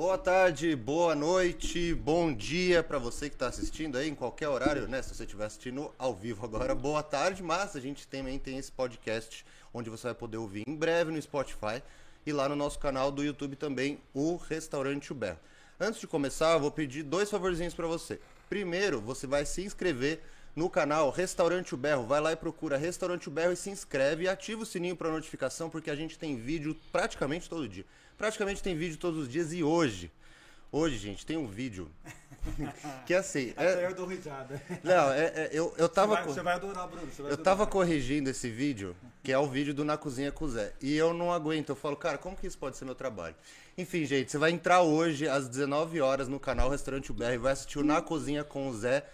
Boa tarde, boa noite, bom dia para você que está assistindo aí em qualquer horário, né? Se você estiver assistindo ao vivo agora, boa tarde, mas a gente também tem esse podcast onde você vai poder ouvir em breve no Spotify e lá no nosso canal do YouTube também, o Restaurante Uber. Antes de começar, eu vou pedir dois favorzinhos para você. Primeiro, você vai se inscrever no canal Restaurante Berro. Vai lá e procura Restaurante Berro e se inscreve e ativa o sininho para notificação porque a gente tem vídeo praticamente todo dia. Praticamente tem vídeo todos os dias e hoje, hoje, gente, tem um vídeo que é assim. Até eu dou risada. Não, é, é, eu, eu tava. Você vai, você vai adorar, Bruno. Eu adorar. tava corrigindo esse vídeo, que é o vídeo do Na Cozinha com o Zé. E eu não aguento. Eu falo, cara, como que isso pode ser meu trabalho? Enfim, gente, você vai entrar hoje às 19 horas no canal Restaurante UBR e vai assistir o Na Cozinha com o Zé.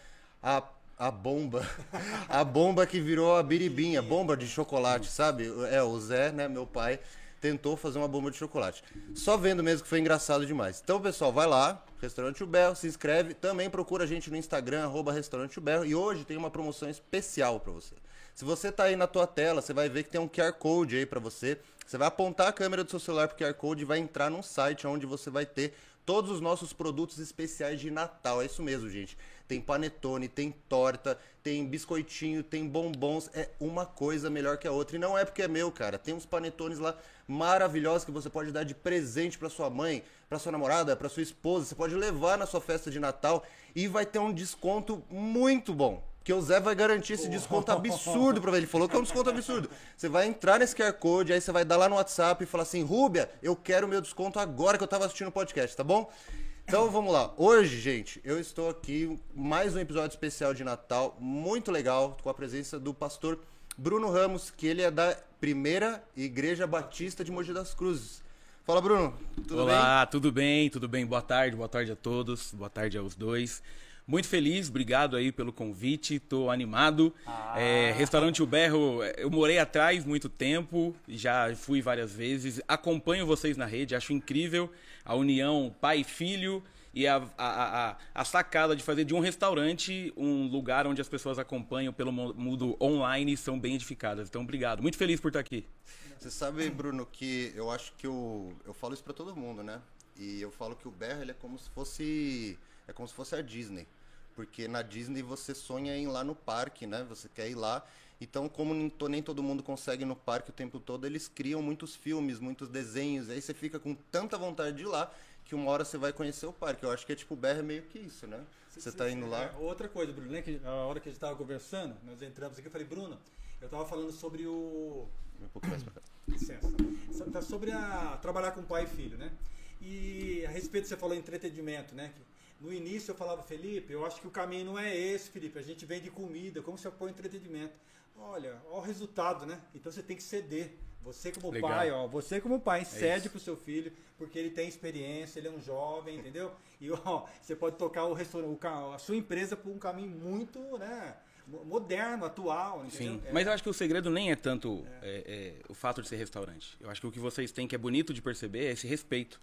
A a bomba. A bomba que virou a biribinha, bomba de chocolate, sabe? É, o Zé, né, meu pai, tentou fazer uma bomba de chocolate. Só vendo mesmo que foi engraçado demais. Então, pessoal, vai lá, Restaurante Ubel, se inscreve. Também procura a gente no Instagram, arroba Restaurante Ubel. E hoje tem uma promoção especial para você. Se você tá aí na tua tela, você vai ver que tem um QR Code aí para você. Você vai apontar a câmera do seu celular pro QR Code e vai entrar num site onde você vai ter todos os nossos produtos especiais de Natal. É isso mesmo, gente. Tem panetone, tem torta, tem biscoitinho, tem bombons. É uma coisa melhor que a outra. E não é porque é meu, cara. Tem uns panetones lá maravilhosos que você pode dar de presente para sua mãe, para sua namorada, para sua esposa. Você pode levar na sua festa de Natal e vai ter um desconto muito bom. Que o Zé vai garantir esse desconto absurdo pra ele. Ele falou que é um desconto absurdo. Você vai entrar nesse QR Code, aí você vai dar lá no WhatsApp e falar assim: Rúbia, eu quero meu desconto agora que eu tava assistindo o podcast, tá bom? Então vamos lá. Hoje, gente, eu estou aqui mais um episódio especial de Natal, muito legal, com a presença do pastor Bruno Ramos, que ele é da primeira Igreja Batista de Mogi das Cruzes. Fala, Bruno. Tudo Olá, bem? tudo bem? Tudo bem? Boa tarde, boa tarde a todos, boa tarde aos dois. Muito feliz, obrigado aí pelo convite, tô animado. Ah. É, Restaurante O Berro, eu morei atrás muito tempo, já fui várias vezes, acompanho vocês na rede, acho incrível a união pai e filho e a, a, a, a, sacada de fazer de um restaurante um lugar onde as pessoas acompanham pelo mundo online e são bem edificadas. Então, obrigado. Muito feliz por estar aqui. Você sabe, Bruno, que eu acho que eu, eu falo isso para todo mundo, né? E eu falo que o ele é como se fosse é como se fosse a Disney. Porque na Disney você sonha em ir lá no parque, né? Você quer ir lá. Então, como nem todo mundo consegue ir no parque o tempo todo, eles criam muitos filmes, muitos desenhos. Aí você fica com tanta vontade de ir lá que uma hora você vai conhecer o parque. Eu acho que é tipo o BR é meio que isso, né? Você está indo lá. É, outra coisa, Bruno, né? Que a hora que a gente estava conversando, nós entramos aqui, eu falei, Bruno, eu estava falando sobre o. Um pouco mais pra cá. Licença. Tá sobre a trabalhar com pai e filho, né? E a respeito, você falou entretenimento, né? No início eu falava, Felipe, eu acho que o caminho não é esse, Felipe. A gente vende comida, como você põe entretenimento? Olha, olha o resultado, né? Então você tem que ceder. Você como Legal. pai, ó, você como pai, é cede pro seu filho, porque ele tem experiência, ele é um jovem, entendeu? E ó, você pode tocar o restaurante, a sua empresa por um caminho muito, né? moderno, atual. Entendeu? Sim, é. mas eu acho que o segredo nem é tanto é. É, é, o fato de ser restaurante. Eu acho que o que vocês têm que é bonito de perceber é esse respeito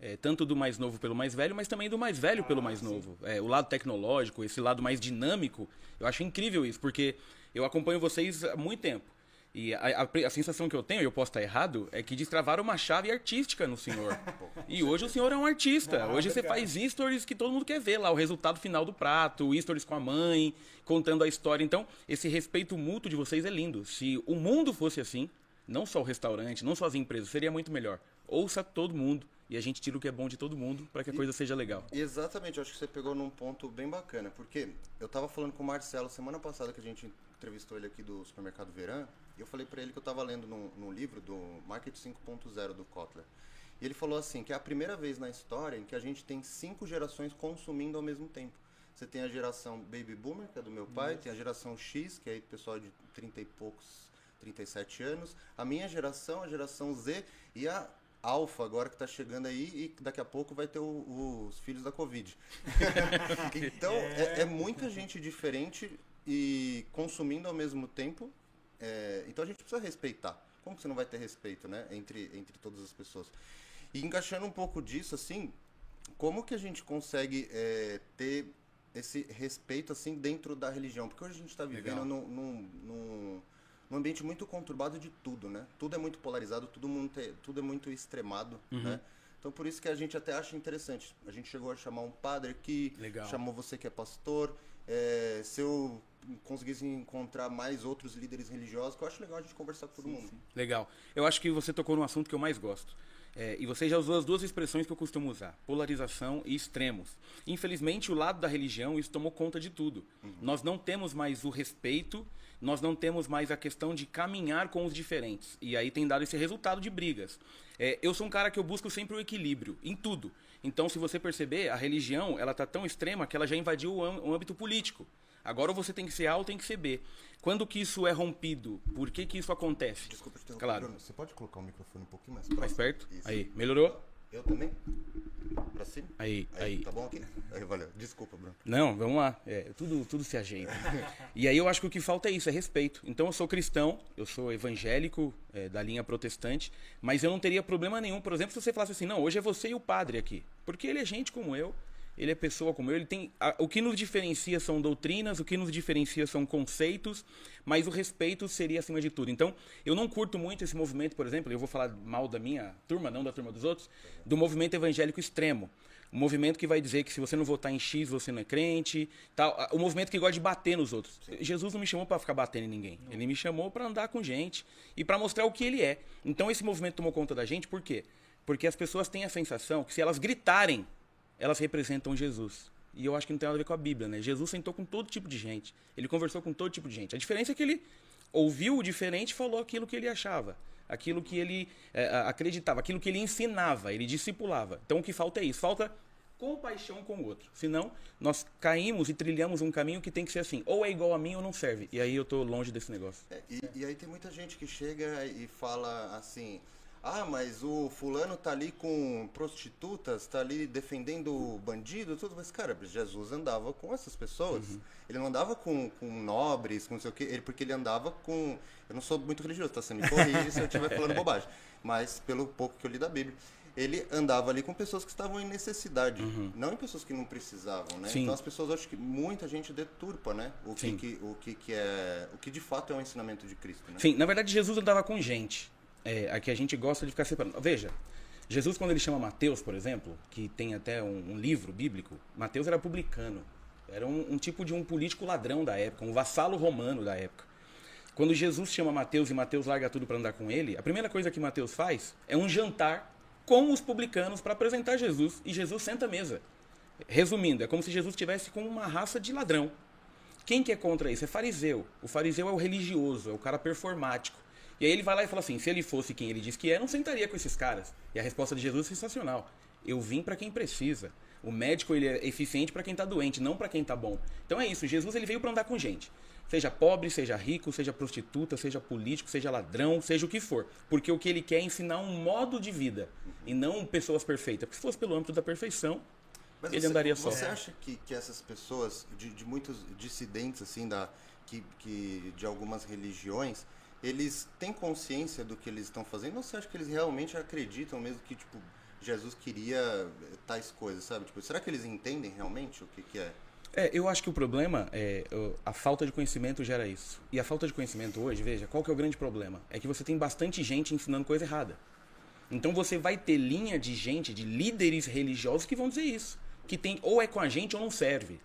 é, tanto do mais novo pelo mais velho, mas também do mais velho ah, pelo mais sim. novo. É, o lado tecnológico, esse lado mais dinâmico, eu acho incrível isso, porque eu acompanho vocês há muito tempo. E a, a, a, sensação que eu tenho, e eu posso estar errado, é que destravaram uma chave artística no senhor. e hoje o senhor é um artista. Hoje você faz stories que todo mundo quer ver lá, o resultado final do prato, stories com a mãe, contando a história. Então, esse respeito mútuo de vocês é lindo. Se o mundo fosse assim, não só o restaurante, não só as empresas, seria muito melhor. Ouça todo mundo e a gente tira o que é bom de todo mundo para que a coisa seja legal. Exatamente, eu acho que você pegou num ponto bem bacana, porque eu estava falando com o Marcelo semana passada que a gente entrevistou ele aqui do supermercado Verã, e eu falei para ele que eu estava lendo num, num, livro do Market 5.0 do Kotler. E ele falou assim, que é a primeira vez na história em que a gente tem cinco gerações consumindo ao mesmo tempo. Você tem a geração Baby Boomer, que é do meu pai, tem a geração X, que é pessoal de 30 e poucos, 37 anos, a minha geração, a geração Z, e a alfa agora que está chegando aí e daqui a pouco vai ter o, os filhos da Covid. então, é. É, é. muita gente diferente e consumindo ao mesmo tempo. É, então a gente precisa respeitar. Como que você não vai ter respeito, né? Entre, entre todas as pessoas. E encaixando um pouco disso, assim, como que a gente consegue é, ter esse respeito, assim, dentro da religião? Porque hoje a gente está vivendo num, num, num um ambiente muito conturbado de tudo, né? Tudo é muito polarizado, tudo, muito, tudo é muito extremado, uhum. né? Então por isso que a gente até acha interessante. A gente chegou a chamar um padre aqui, Legal. chamou você que é pastor. É, se eu conseguisse encontrar mais outros líderes religiosos, que eu acho legal a gente conversar com todo mundo. Legal. Eu acho que você tocou no assunto que eu mais gosto. É, e você já usou as duas expressões que eu costumo usar: polarização e extremos. Infelizmente, o lado da religião, isso tomou conta de tudo. Nós não temos mais o respeito, nós não temos mais a questão de caminhar com os diferentes. E aí tem dado esse resultado de brigas. É, eu sou um cara que eu busco sempre o equilíbrio, em tudo. Então, se você perceber, a religião ela tá tão extrema que ela já invadiu o âmbito político. Agora ou você tem que ser A ou tem que ser B. Quando que isso é rompido? Por que que isso acontece? Desculpa te interromper, Claro. Bruno. Você pode colocar o microfone um pouquinho mais Mais próximo? perto? Isso. Aí, melhorou? Eu também? Pra cima? Aí, aí. Tá bom aqui? Aí, valeu. Desculpa, Bruno. Não, vamos lá. É, tudo, tudo se ajeita. e aí eu acho que o que falta é isso, é respeito. Então eu sou cristão, eu sou evangélico é, da linha protestante, mas eu não teria problema nenhum, por exemplo, se você falasse assim, não, hoje é você e o padre aqui. Porque ele é gente como eu, ele é pessoa como eu, ele tem. a- o que nos diferencia são doutrinas, o que nos diferencia são conceitos, mas o respeito seria acima de tudo. Então, eu não curto muito esse movimento, por exemplo, eu vou falar mal da minha turma, não da turma dos outros, do movimento evangélico extremo. Um movimento que vai dizer que se você não votar em X, você não é crente. Tal. O movimento que gosta de bater nos outros. Jesus não me chamou para ficar batendo em ninguém. Ele me chamou para andar com gente e para mostrar o que ele é. Então esse movimento tomou conta da gente, por quê? Porque as pessoas têm a sensação que se elas gritarem, elas representam Jesus. E eu acho que não tem nada a ver com a Bíblia, né? Jesus sentou com todo tipo de gente. Ele conversou com todo tipo de gente. A diferença é que ele ouviu o diferente e falou aquilo que ele achava. Aquilo que ele eh, acreditava, aquilo que ele ensinava, ele discipulava. Então o que falta é isso. Falta compaixão com o outro. Senão, nós caímos e trilhamos um caminho que tem que ser assim. Ou é igual a mim ou não serve. E aí eu tô longe desse negócio. É, e, e aí tem muita gente que chega e fala assim: ah, mas o fulano tá ali com prostitutas, tá ali defendendo o bandido, tudo. Mas, cara, Jesus andava com essas pessoas. Ele não andava com, com nobres, com não sei o quê, ele, porque ele andava com. Eu não sou muito religioso, tá? Você me corrige se eu estiver falando bobagem. Mas pelo pouco que eu li da Bíblia. Ele andava ali com pessoas que estavam em necessidade, não em pessoas que não precisavam, né? Sim. Então as pessoas acho que muita gente deturpa, né? O que, que- o que, que é, o que de fato é o ensinamento de Cristo, né? Sim, na verdade Jesus andava com gente. É, aqui a gente gosta de ficar separando. Veja, Jesus quando ele chama Mateus, por exemplo, que tem até um, um livro bíblico, Mateus era publicano. Era um, um tipo de um político ladrão da época, um vassalo romano da época. Quando Jesus chama Mateus e Mateus larga tudo para andar com ele, a primeira coisa que Mateus faz é um jantar com os publicanos para apresentar Jesus e Jesus senta à mesa. Resumindo, é como se Jesus estivesse com uma raça de ladrão. Quem que é contra isso? É fariseu. O fariseu é o religioso, é o cara performático. E aí ele vai lá e fala assim: se ele fosse quem ele diz que é, não sentaria com esses caras. E a resposta de Jesus é sensacional. Eu vim para quem precisa. O médico ele é eficiente para quem tá doente, não para quem tá bom. Então é isso. Jesus ele veio para andar com gente. Seja pobre, seja rico, seja prostituta, seja político, seja ladrão, seja o que for. Porque o que ele quer é ensinar um modo de vida e não pessoas perfeitas. Porque se fosse pelo âmbito da perfeição, Mas ele você, andaria só. Você acha que, que essas pessoas, de, de muitos dissidentes, assim, da, que, que, de algumas religiões, eles têm consciência do que eles estão fazendo? Ou você acha que eles realmente acreditam mesmo que, tipo, Jesus queria eh, tais coisas, sabe? Tipo, será que eles entendem realmente o que, que é? É, eu acho que o problema é a falta de conhecimento gera isso. E a falta de conhecimento hoje, veja, qual que é o grande problema? É que você tem bastante gente ensinando coisa errada. Então você vai ter linha de gente, de líderes religiosos que vão dizer isso, que tem ou é com a gente ou não serve,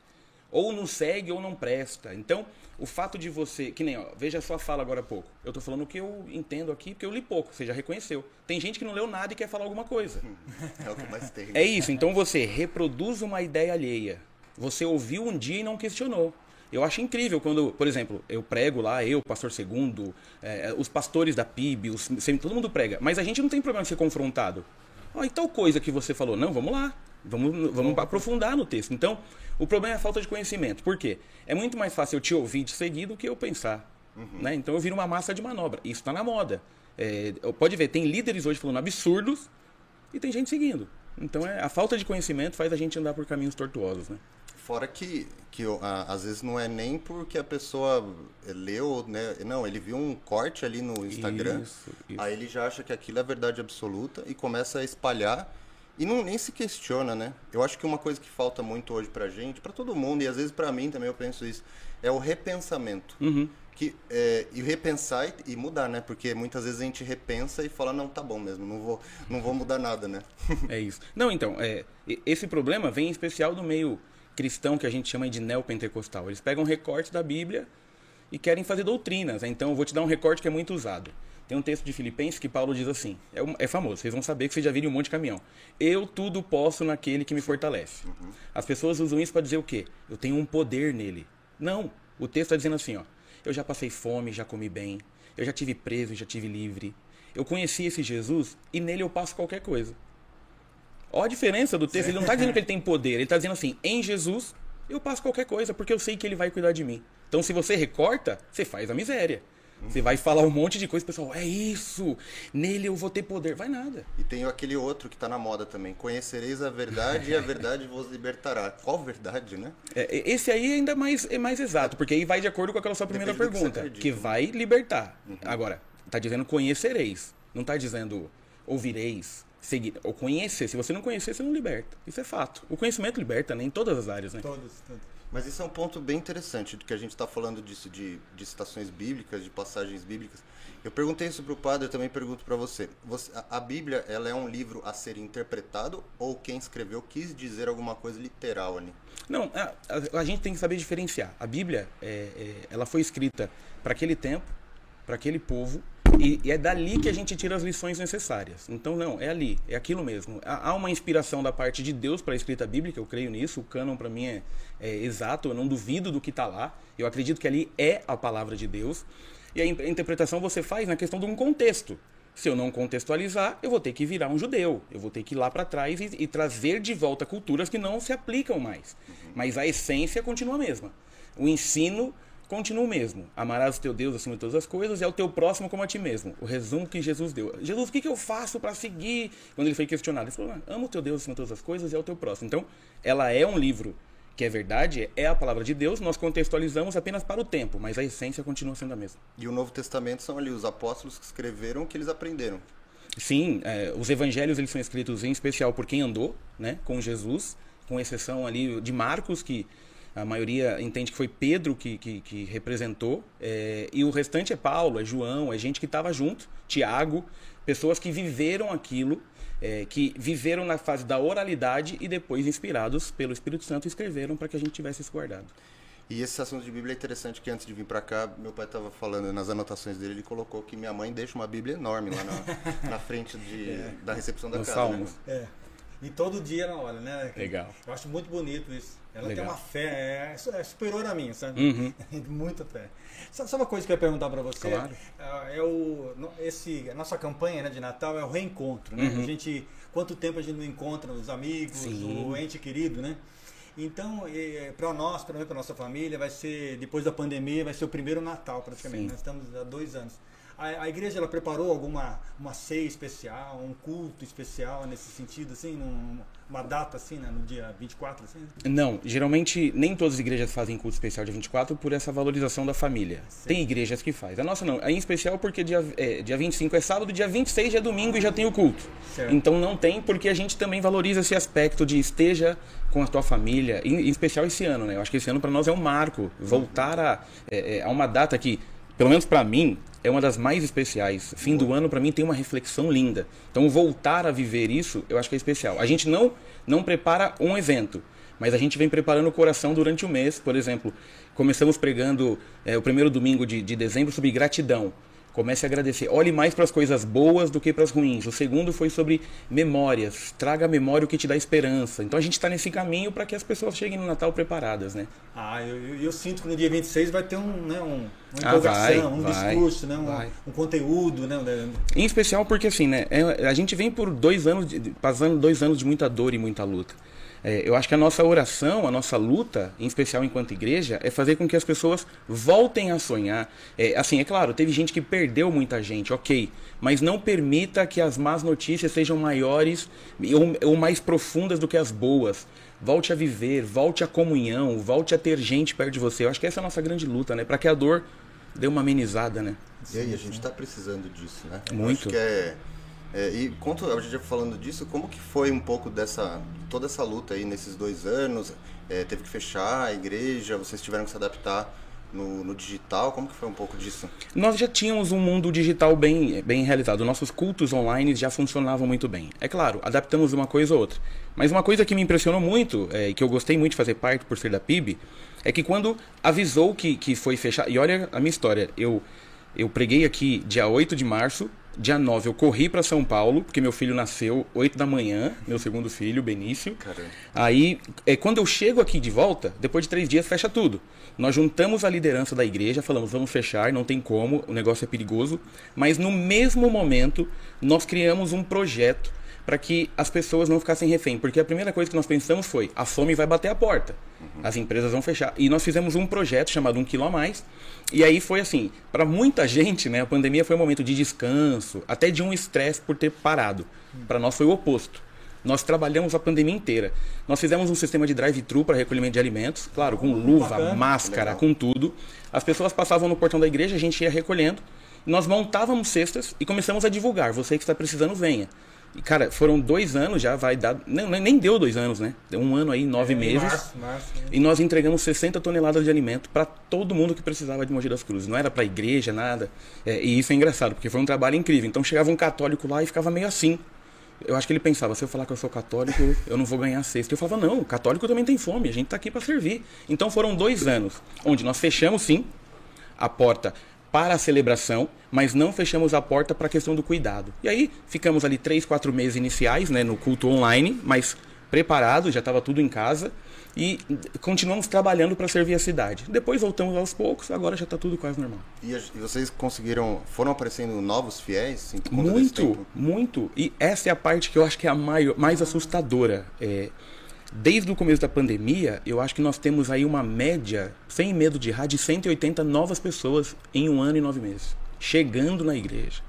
ou não segue ou não presta. Então, o fato de você, que nem, ó, veja a sua fala agora há pouco. Eu tô falando o que eu entendo aqui, porque eu li pouco, você já reconheceu. Tem gente que não leu nada e quer falar alguma coisa. É o que mais tem. É isso, então você reproduz uma ideia alheia. Você ouviu um dia e não questionou. Eu acho incrível quando, por exemplo, eu prego lá, eu, pastor segundo, eh, os pastores da PIB, os, todo mundo prega, mas a gente não tem problema de ser confrontado. Ó, e tal coisa que você falou, não, vamos lá, vamos, vamos aprofundar no texto. Então, o problema é a falta de conhecimento. Por quê? É muito mais fácil eu te ouvir de seguir do que eu pensar. Né? Então eu viro uma massa de manobra. Isso está na moda. É, pode ver, tem líderes hoje falando absurdos e tem gente seguindo. Então é, a falta de conhecimento faz a gente andar por caminhos tortuosos, né? Fora que, que a- às vezes não é nem porque a pessoa leu, né? Não, ele viu um corte ali no Instagram, Isso, isso. aí ele já acha que aquilo é verdade absoluta e começa a espalhar e não nem se questiona, né? Eu acho que uma coisa que falta muito hoje pra gente, pra todo mundo e às vezes pra mim também eu penso isso, é o repensamento. Uhum. que é, e repensar e, e, mudar, né? Porque muitas vezes a gente repensa e fala não tá bom mesmo, não vou, não vou mudar nada, né? é isso. Não, então é, esse problema vem em especial do meio cristão que a gente chama de neopentecostal. Eles pegam recortes da Bíblia e querem fazer doutrinas. Então eu vou te dar um recorte que é muito usado. Tem um texto de Filipenses que Paulo diz assim, é, é famoso, vocês vão saber que vocês já viram um monte de caminhão. Eu tudo posso naquele que me fortalece. Uhum. As pessoas usam isso para dizer o quê? Eu tenho um poder nele. Não, o texto está dizendo assim, ó, eu já passei fome, já comi bem, eu já tive preso, já tive livre. Eu conheci esse Jesus e nele eu passo qualquer coisa. Olha a diferença do texto, ele não está dizendo que ele tem poder, ele está dizendo assim, em Jesus eu passo qualquer coisa, porque eu sei que ele vai cuidar de mim. Então se você recorta, você faz a miséria. Você vai falar um monte de coisa, pessoal, é isso, nele eu vou ter poder. Vai nada. E tem aquele outro que está na moda também. Conhecereis a verdade e a verdade vos libertará. Qual verdade, né? É, esse aí é ainda mais, é mais exato, porque aí vai de acordo com aquela sua primeira Depende pergunta, que, que, vai libertar. Uhum. Agora, está dizendo conhecereis, não está dizendo ouvireis, seguir, ou conhecer. Se você não conhecer, você não liberta. Isso é fato. O conhecimento liberta, né? Em todas as áreas, né? Todas, todas. Mas isso é um ponto bem interessante, do que a gente está falando disso, de, de citações bíblicas, de passagens bíblicas. Eu perguntei isso para o padre, eu também pergunto para você. você a, Bíblia, ela é um livro a ser interpretado ou quem escreveu quis dizer alguma coisa literal ali? Não, a, a, a gente tem que saber diferenciar. A Bíblia, é, é, ela foi escrita para aquele tempo, para aquele povo, e, e, é dali que a gente tira as lições necessárias. Então, não, é ali, é aquilo mesmo. Há, uma inspiração da parte de Deus para a escrita bíblica, eu creio nisso. O cânon, para mim, é, é, exato, eu não duvido do que está lá. Eu acredito que ali é a palavra de Deus. E a interpretação você faz na questão de um contexto. Se eu não contextualizar, eu vou ter que virar um judeu. Eu vou ter que ir lá para trás e, e, trazer de volta culturas que não se aplicam mais. Mas a essência continua a mesma. O ensino continua o mesmo. Amarás o teu Deus acima de todas as coisas e ao teu próximo como a ti mesmo. O resumo que Jesus deu. Jesus, o que, que eu faço para seguir? Quando ele foi questionado, ele falou: ah, ama o teu Deus acima de todas as coisas e ao teu próximo. Então, ela é um livro que é verdade, é a palavra de Deus, nós contextualizamos apenas para o tempo, mas a essência continua sendo a mesma. E o Novo Testamento são ali os apóstolos que escreveram o que eles aprenderam. Sim, é, os evangelhos eles são escritos em especial por quem andou né, com Jesus, com exceção ali de Marcos, que a maioria entende que foi Pedro que, que, que representou, é, e o restante é Paulo, é João, é gente que estava junto, Tiago, pessoas que viveram aquilo, é, que viveram na fase da oralidade e depois, inspirados pelo Espírito Santo, escreveram para que a gente tivesse isso guardado. E esse assunto de Bíblia é interessante que antes de vir para cá, meu pai estava falando nas anotações dele, ele colocou que minha mãe deixa uma Bíblia enorme lá na, na frente de, é. da recepção da Nos casa. Né? É. E todo dia ela olha, né? Legal. Eu acho muito bonito isso. Ela Legal. tem uma fé, é, é superior a mim, sabe? Uhum. Muita fé. Sabe uma coisa que eu ia perguntar para você? Claro. É, é, o, esse, a nossa campanha né, de Natal é o reencontro, né? Uhum. A gente, quanto tempo a gente não encontra os amigos, Sim. o ente querido, né? Então, para nós, para nossa família, vai ser, depois da pandemia, vai ser o primeiro Natal praticamente. Sim. Nós estamos há dois anos. A, a, igreja ela preparou alguma uma ceia especial, um culto especial nesse sentido, assim, num, uma data assim, né, no dia 24, assim? Não, geralmente nem todas as igrejas fazem culto especial dia 24 por essa valorização da família. Sim. Tem igrejas que faz. A nossa não, é em especial porque dia, é, dia 25 é sábado, dia 26 é domingo e já tem o culto. Certo. Então não tem porque a gente também valoriza esse aspecto de esteja com a tua família, em, em especial esse ano, né? Eu acho que esse ano para nós é um marco, voltar a, é, é, a uma data que pelo menos para mim, é uma das mais especiais. Fim do ano, para mim, tem uma reflexão linda. Então, voltar a viver isso, eu acho que é especial. A gente não, não prepara um evento, mas a gente vem preparando o coração durante o mês. Por exemplo, começamos pregando é, o primeiro domingo de, de dezembro sobre gratidão. Comece a agradecer. Olhe mais para as coisas boas do que para as ruins. O segundo foi sobre memórias. Traga a memória o que te dá esperança. Então a gente está nesse caminho para que as pessoas cheguem no Natal preparadas, né? Ah, eu, eu, eu, sinto que no dia 26 vai ter um, né, um, uma ah, empolgação, um vai, discurso, né, um, um, conteúdo, né? Em especial porque assim, né? É, a gente vem por dois anos, de, passando dois anos de muita dor e muita luta. É, eu acho que a nossa oração, a nossa luta, em especial enquanto igreja, é fazer com que as pessoas voltem a sonhar. É, assim, é claro, teve gente que perdeu muita gente, ok, mas não permita que as más notícias sejam maiores ou, ou mais profundas do que as boas. Volte a viver, volte à comunhão, volte a ter gente perto de você. Eu acho que essa é a nossa grande luta, né? Para que a dor dê uma amenizada, né? E aí, a gente está precisando disso, né? Muito. Eu acho que é é, e conta, a gente já falando disso, como que foi um pouco dessa, toda essa luta aí nesses dois anos? É, teve que fechar a igreja, vocês tiveram que se adaptar no, no, digital? Como que foi um pouco disso? Nós já tínhamos um mundo digital bem, bem realizado. Nossos cultos online já funcionavam muito bem. É claro, adaptamos uma coisa ou outra. Mas uma coisa que me impressionou muito, é, que eu gostei muito de fazer parte por ser da PIB, é que quando avisou que, que foi fechar. E olha a minha história. Eu, eu preguei aqui dia 8 de março. Dia 9 eu corri para São Paulo, porque meu filho nasceu 8 da manhã, meu segundo filho, Benício. Caramba. Aí, é, quando eu chego aqui de volta, depois de três dias fecha tudo. Nós juntamos a liderança da igreja, falamos, vamos fechar, não tem como, o negócio é perigoso. Mas no mesmo momento, nós criamos um projeto para que as pessoas não ficassem refém. Porque a primeira coisa que nós pensamos foi: a fome vai bater a porta, as empresas vão fechar. E nós fizemos um projeto chamado Um Quilo a Mais. E aí foi assim: para muita gente, né, a pandemia foi um momento de descanso, até de um estresse por ter parado. Para nós foi o oposto. Nós trabalhamos a pandemia inteira. Nós fizemos um sistema de drive-thru para recolhimento de alimentos, claro, com luva, Bacana. máscara, com tudo. As pessoas passavam no portão da igreja, a gente ia recolhendo. Nós montávamos cestas e começamos a divulgar. Você que está precisando, venha. E, cara, foram dois anos já, vai dar. Não, nem deu dois anos, né? Deu um ano aí, nove é, meses. Março, março, né? E nós entregamos 60 toneladas de alimento para todo mundo que precisava de Mogi das Cruzes. Não era para igreja, nada. É, e isso é engraçado, porque foi um trabalho incrível. Então chegava um católico lá e ficava meio assim. Eu acho que ele pensava, se eu falar que eu sou católico, eu não vou ganhar cesta. Eu falava, não, católico também tem fome, a gente está aqui para servir. Então foram dois anos onde nós fechamos sim a porta para a celebração, mas não fechamos a porta para a questão do cuidado. E aí ficamos ali três, quatro meses iniciais, né, no culto online, mas preparado, já estava tudo em casa e continuamos trabalhando para servir a cidade. Depois voltamos aos poucos, agora já está tudo quase normal. E, e, vocês conseguiram, foram aparecendo novos fiéis? muito, muito. E essa é a parte que eu acho que é a maior, mais assustadora. É, Desde o começo da pandemia, eu acho que nós temos aí uma média, sem medo de errar, de 180 novas pessoas em um ano e nove meses. Chegando na igreja.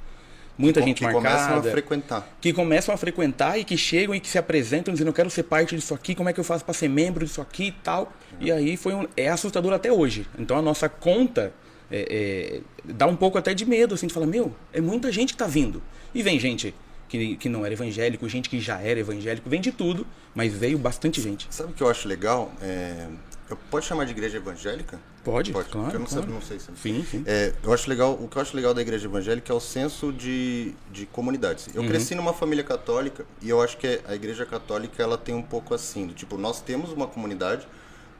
Muita que, gente que marcada. Que começam a frequentar. Que começam a frequentar e que chegam e que se apresentam dizendo, eu quero ser parte disso aqui, como é que eu faço para ser membro disso aqui e tal. E aí foi um, é assustador até hoje. Então a nossa conta é, é, dá um pouco até de medo, assim, de falar, meu, é muita gente que está vindo. E vem gente que, que não era evangélico, gente que já era evangélico, vem de tudo, mas veio bastante gente. Sabe o que eu acho legal? É... Eu pode chamar de igreja evangélica? Pode, pode. claro. Eu não, claro. sei, não sei se. Sim, sim. É, eu acho legal, o que eu acho legal da igreja evangélica é o senso de, de comunidade. Eu uhum. cresci numa família católica e eu acho que a igreja católica ela tem um pouco assim, do, tipo, nós temos uma comunidade,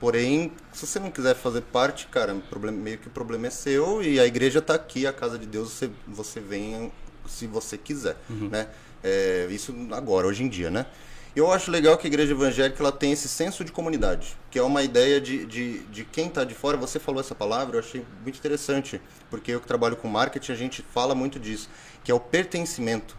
porém, se você não quiser fazer parte, cara, problema, meio que o problema é seu e a igreja está aqui, a casa de Deus, você, você vem se você quiser, uhum. né? É, isso agora, hoje em dia, né? Eu acho legal que a igreja evangélica ela tem esse senso de comunidade, que é uma ideia de, de, de quem está de fora. Você falou essa palavra, eu achei muito interessante, porque eu que trabalho com marketing, a gente fala muito disso, que é o pertencimento.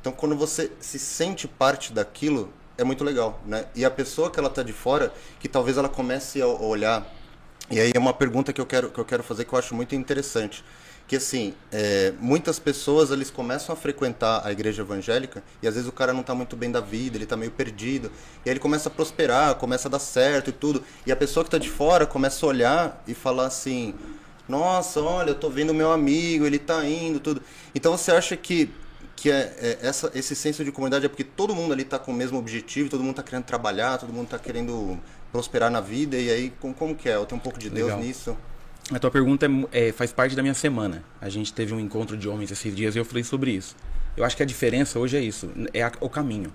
Então, quando você se sente parte daquilo, é muito legal, né? E a pessoa que ela está de fora, que talvez ela comece a olhar, e aí é uma pergunta que eu quero, que eu quero fazer que eu acho muito interessante que assim, é, muitas pessoas eles começam a frequentar a igreja evangélica e às vezes o cara não está muito bem da vida, ele está meio perdido, e aí ele começa a prosperar, começa a dar certo e tudo, e a pessoa que está de fora começa a olhar e falar assim: "Nossa, olha, eu tô vendo meu amigo, ele está indo, tudo". Então você acha que que é, é, essa, esse senso de comunidade é porque todo mundo ali está com o mesmo objetivo, todo mundo está querendo trabalhar, todo mundo está querendo prosperar na vida, e aí como, como que é? Eu tenho um pouco de Deus Legal. nisso. A tua pergunta é, é, faz parte da minha semana. A gente teve um encontro de homens esses dias e eu falei sobre isso. Eu acho que a diferença hoje é isso, é a, o caminho.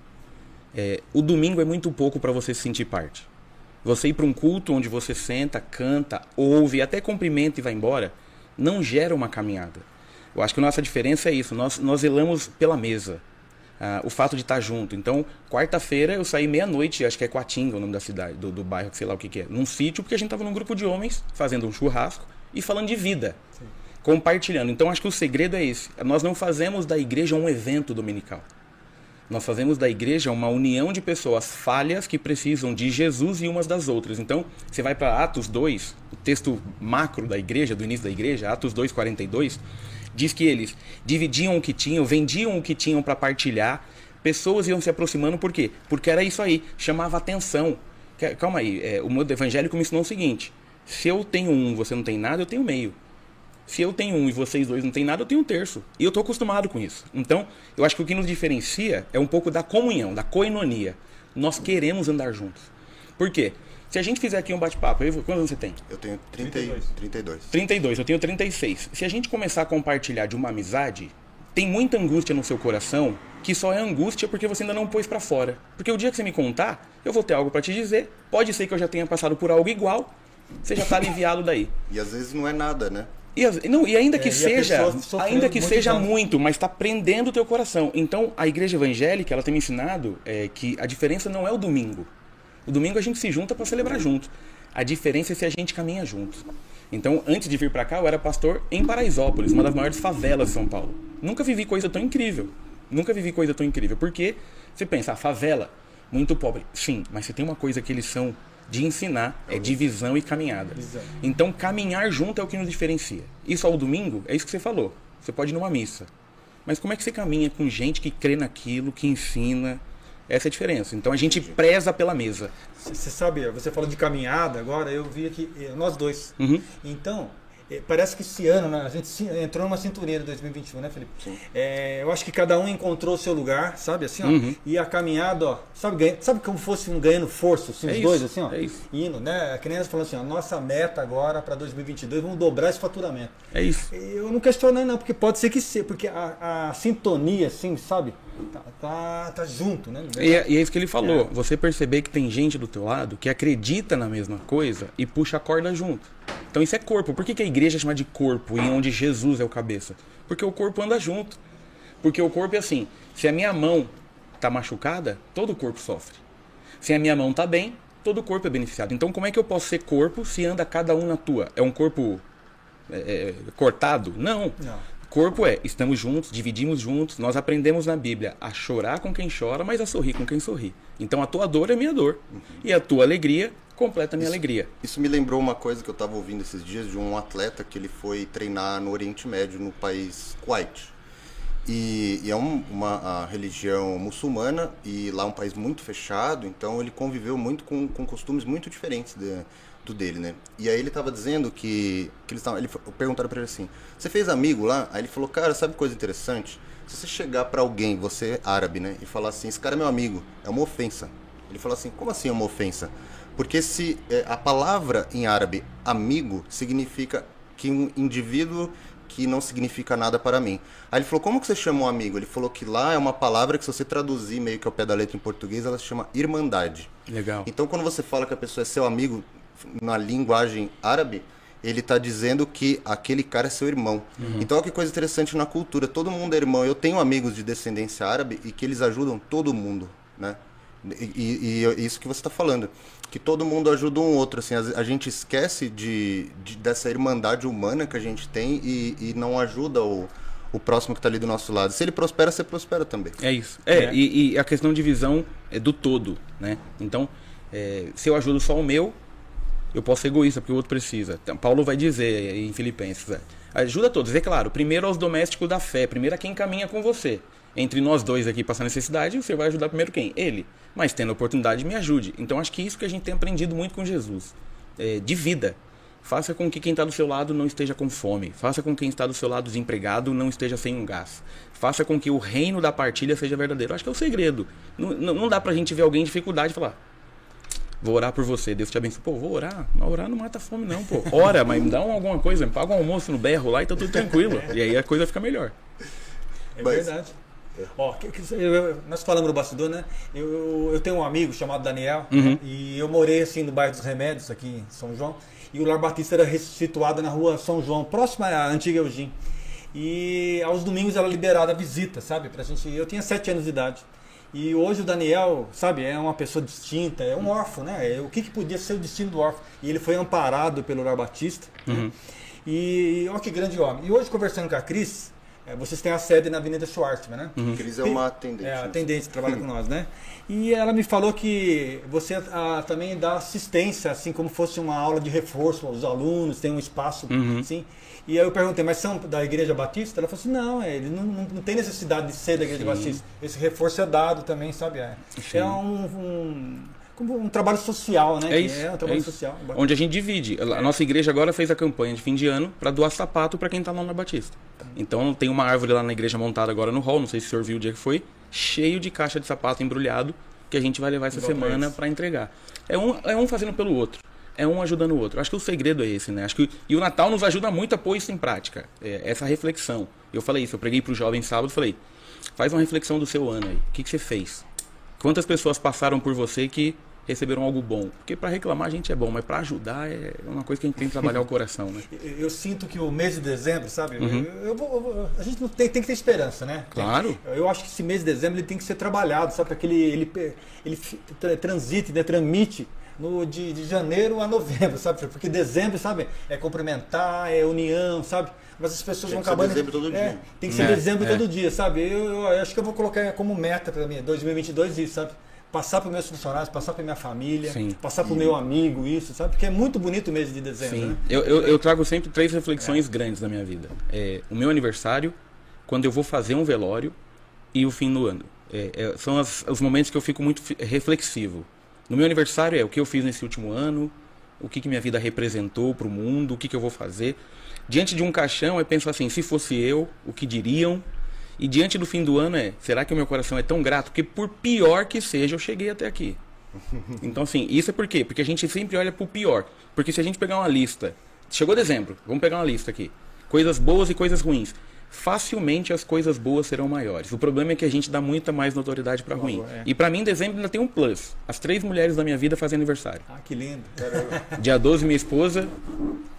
É, o domingo é muito pouco para você se sentir parte. Você ir para um culto onde você senta, canta, ouve, até cumprimenta e vai embora, não gera uma caminhada. Eu acho que a nossa diferença é isso. Nós, nós zelamos pela mesa ah, o fato de estar junto. Então, quarta-feira eu saí meia-noite, acho que é Coatinga o nome da cidade, do, do bairro, sei lá o que, que é, num sítio, porque a gente estava num grupo de homens fazendo um churrasco e falando de vida. Sim. Compartilhando. Então, acho que o segredo é esse. Nós não fazemos da igreja um evento dominical. Nós fazemos da igreja uma união de pessoas falhas que precisam de Jesus e umas das outras. Então, você vai para Atos 2, o texto macro da igreja, do início da igreja, Atos 2, 42 Diz que eles dividiam o que tinham, vendiam o que tinham para partilhar. Pessoas iam se aproximando por quê? Porque era isso aí, chamava atenção. Calma aí, é, o mundo evangélico me ensinou o seguinte: se eu tenho um, você não tem nada, eu tenho meio. Se eu tenho um e vocês dois não têm nada, eu tenho um terço. E eu estou acostumado com isso. Então, eu acho que o que nos diferencia é um pouco da comunhão, da coinonia. Nós queremos andar juntos. Por quê? Se a gente fizer aqui um bate-papo, eu- quantos anos você tem? Eu tenho 30, e- 32. 32. 32, eu tenho 36. Se a gente começar a compartilhar de uma amizade, tem muita angústia no seu coração que só é angústia porque você ainda não pôs pra fora. Porque o dia que você me contar, eu vou ter algo pra te dizer. Pode ser que eu já tenha passado por algo igual. Você já tá aliviado daí. E às vezes não é nada, né? E, as- não, e ainda que É, e a seja, ainda que muito seja muito, mas está prendendo o teu coração. Então, a igreja evangélica, ela tem me ensinado é, que a diferença não é o domingo. O domingo a gente se junta para celebrar junto. A diferença é se a gente caminha junto. Então, antes de vir para cá, eu era pastor em Paraisópolis, uma das maiores favelas de São Paulo. Nunca vivi coisa tão incrível. Nunca vivi coisa tão incrível. Porque você pensa, a favela, muito pobre. Sim, mas se tem uma coisa que eles são de ensinar, é divisão e caminhada. Então, caminhar junto é o que nos diferencia. Isso ao domingo, é isso que você falou. Você pode ir numa missa. Mas como é que você caminha com gente que crê naquilo, que ensina? Essa é a diferença. Então, a gente preza pela mesa. Você sabe, você falou de caminhada agora, eu vi aqui, eh, nós dois. Uhum. Então, parece que esse ano né, a gente entrou numa cinturinha de 2021, né, Felipe? Sim. É, eu acho que cada um encontrou o seu lugar, sabe assim, ó. Uhum. E a caminhada, ó, sabe, ganha- sabe como fosse um ganhando força, assim, É os isso, dois, assim, ó. é isso. Indo, né? A criança falando assim, ó, nossa meta agora para 2022, vamos dobrar esse faturamento. É isso. Eu não questionei não, porque pode ser que seja, porque a, a sintonia, assim, sabe? Tá, tá, tá junto, né? E é, e é isso que ele falou. Você perceber que tem gente do teu lado que acredita na mesma coisa e puxa a corda junto. Então isso é corpo. Por que, que a igreja chama de corpo e onde Jesus é o cabeça? Porque o corpo anda junto. Porque o corpo é assim, se a minha mão tá machucada, todo o corpo sofre. Se a minha mão tá bem, todo o corpo é beneficiado. Então como é que eu posso ser corpo se anda cada um na tua? É um corpo é, é, cortado? Não. Não. Corpo é, estamos juntos, dividimos juntos, nós aprendemos na Bíblia a chorar com quem chora, mas a sorrir com quem sorri. Então a tua dor é minha dor. E a tua alegria completa a minha alegria. Isso me lembrou uma coisa que eu estava ouvindo esses dias de um atleta que ele foi treinar no Oriente Médio, no país Kuwait. E, e é um- uma religião muçulmana e lá é um país muito fechado, então ele conviveu muito com, com costumes muito diferentes de- do dele, né? E aí ele estava dizendo que, que eles tavam, ele perguntaram para ele assim: "Você fez amigo lá?" Aí ele falou: "Cara, sabe coisa interessante? Se você chegar para alguém, você é árabe, né, e falar assim: "Esse cara é meu amigo", é uma ofensa. Ele falou assim: "Como assim é uma ofensa?" Porque se é, a palavra em árabe amigo significa que um indivíduo que não significa nada para mim. Aí ele falou: "Como que você chama um amigo?" Ele falou que lá é uma palavra que se você traduzir meio que ao pé da letra em português, ela se chama irmandade. Legal. Então, quando você fala que a pessoa é seu amigo na linguagem árabe, ele está dizendo que aquele cara é seu irmão. Então, olha que coisa interessante na cultura. Todo mundo é irmão. Eu tenho amigos de descendência árabe e que eles ajudam todo mundo, né? E, e- e isso que você está falando, que todo mundo ajuda um outro. Assim, a, a gente esquece de, de- dessa irmandade humana que a gente tem e, e não ajuda o, o próximo que está ali do nosso lado. Se ele prospera, você prospera também. É isso. É, É. E, e a questão de visão é do todo, né? Então, é, se eu ajudo só o meu, eu posso ser egoísta, porque o outro precisa. Então, Paulo vai dizer em Filipenses, é, ajuda todos. É claro, primeiro aos domésticos da fé, primeiro a quem caminha com você. Entre nós dois aqui passar necessidade, você vai ajudar primeiro quem? Ele. Mas tendo a oportunidade, me ajude. Então, acho que isso que a gente tem aprendido muito com Jesus. É, de vida. Faça com que quem está do seu lado não esteja com fome. Faça com que quem está do seu lado desempregado não esteja sem um gás. Faça com que o reino da partilha seja verdadeiro. Acho que é o segredo. Não, não, dá pra gente ver alguém em dificuldade e falar: Vou orar por você, Deus te abençoe. Pô, vou orar. Mas orar não mata fome, não, pô. Ora, mas me dá um- alguma coisa, me paga um almoço no berro lá e tá tudo tranquilo. E aí a coisa fica melhor. É Mas- verdade. Ó, eu- nós falamos no bastidor, né? Eu, eu, tenho um amigo chamado Daniel né? e eu morei assim no bairro dos Remédios, aqui em São João. E o Lar Batista era situado na rua São João, próxima à antiga Eugim. E aos domingos era liberada a visita, sabe? Pra gente. Eu tinha sete anos de idade. E hoje o Daniel, sabe, é uma pessoa distinta, é um órfão, né? É, O que, que podia ser o destino do órfão? E ele foi amparado pelo Lar Batista. né? E olha que grande homem. E hoje, conversando com a Cris, é, vocês têm a sede na Avenida Schwartzman, né? Cris é uma atendente. É, a né? atendente que trabalha com nós, né? E ela me falou que você ah, também dá assistência, assim como fosse uma aula de reforço aos alunos, tem um espaço, assim. E aí eu perguntei, mas são da Igreja Batista? Ela falou assim, não, é, ele não, não, não tem necessidade de ser da Igreja Batista. Esse reforço é dado também, sabe? É, é um, um, como um trabalho social, né? É Que isso. É um é trabalho isso. social. Onde a gente divide. A nossa igreja agora fez a campanha de fim de ano para doar sapato para quem tá lá na Batista. Então tem uma árvore lá na igreja montada agora no hall, não sei se o senhor viu o dia que foi, cheio de caixa de sapato embrulhado que a gente vai levar essa semana para entregar. É um, é um fazendo pelo outro. É um ajudando o outro. Acho que o segredo é esse, né? Acho que e o Natal nos ajuda muito a pôr isso em prática. É, essa reflexão. Eu falei isso, eu preguei para os jovens sábado, falei: faz uma reflexão do seu ano aí. O que, que você fez? Quantas pessoas passaram por você que receberam algo bom? Porque para reclamar a gente é bom, mas para ajudar é uma coisa que a gente tem que trabalhar o coração, né? Eu, eu sinto que o mês de dezembro, sabe? Eu, eu eu vou- a gente não tem, tem que ter esperança, né? Tem- Claro. Eu acho que esse mês de dezembro ele tem que ser trabalhado, sabe? Para que ele, ele, ele transite, né? tramite no, de, de janeiro a novembro, sabe? Porque dezembro, sabe? É cumprimentar, é união, sabe? Mas as pessoas Tem vão que ser acabando. dezembro todo é, dia. Tem que ser É, dezembro é. todo dia, sabe? Eu, eu acho que eu vou colocar como meta para mim, 2022 isso, sabe? Passar para meus funcionários, passar para minha família, Sim. passar para o meu amigo, isso, sabe? Porque é muito bonito o mês de dezembro, Sim. né? Eu, eu, eu trago sempre três reflexões grandes na minha vida. É, o meu aniversário, quando eu vou fazer um velório e o fim do ano. É, é, são as- os momentos que eu fico muito reflexivo. No meu aniversário é o que eu fiz nesse último ano, o que, que minha vida representou para o mundo, o que, que eu vou fazer. Diante de um caixão, eu penso assim, se fosse eu, o que diriam? E diante do fim do ano é, será que o meu coração é tão grato? Porque por pior que seja, eu cheguei até aqui. Então, assim, isso é por quê? Porque a gente sempre olha pro pior. Porque se a gente pegar uma lista, chegou dezembro, vamos pegar uma lista aqui. Coisas boas e coisas ruins. Facilmente as coisas boas serão maiores. O problema é que a gente dá muita mais notoriedade pra ruim. é. E pra mim, dezembro ainda tem um plus. As três mulheres da minha vida fazem aniversário. Ah, que lindo. Dia 12, minha esposa.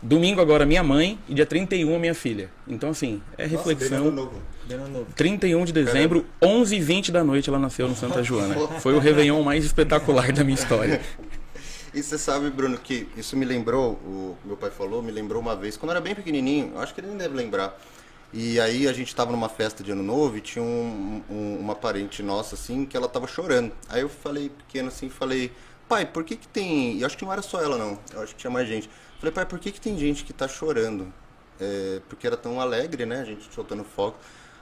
Domingo agora, minha mãe. E dia 31, minha filha. Então, assim, é reflexão. novo. Bem no novo. 31 de dezembro, 11 h 20 da noite, ela nasceu no Santa Joana. Foi o Réveillon mais espetacular da minha história. E você sabe, Bruno, que isso me lembrou, o meu pai falou, me lembrou uma vez, quando eu era bem pequenininho, acho que ele nem deve lembrar. E aí a gente tava numa festa de ano novo e tinha um- um- uma parente nossa, assim, que ela tava chorando. Aí eu falei, pequeno assim, falei, pai, por que que tem... E acho que não era só ela, não. Eu acho que tinha mais gente. Falei, pai, por que que tem gente que tá chorando? É, porque era tão alegre, né? A gente soltando fogo.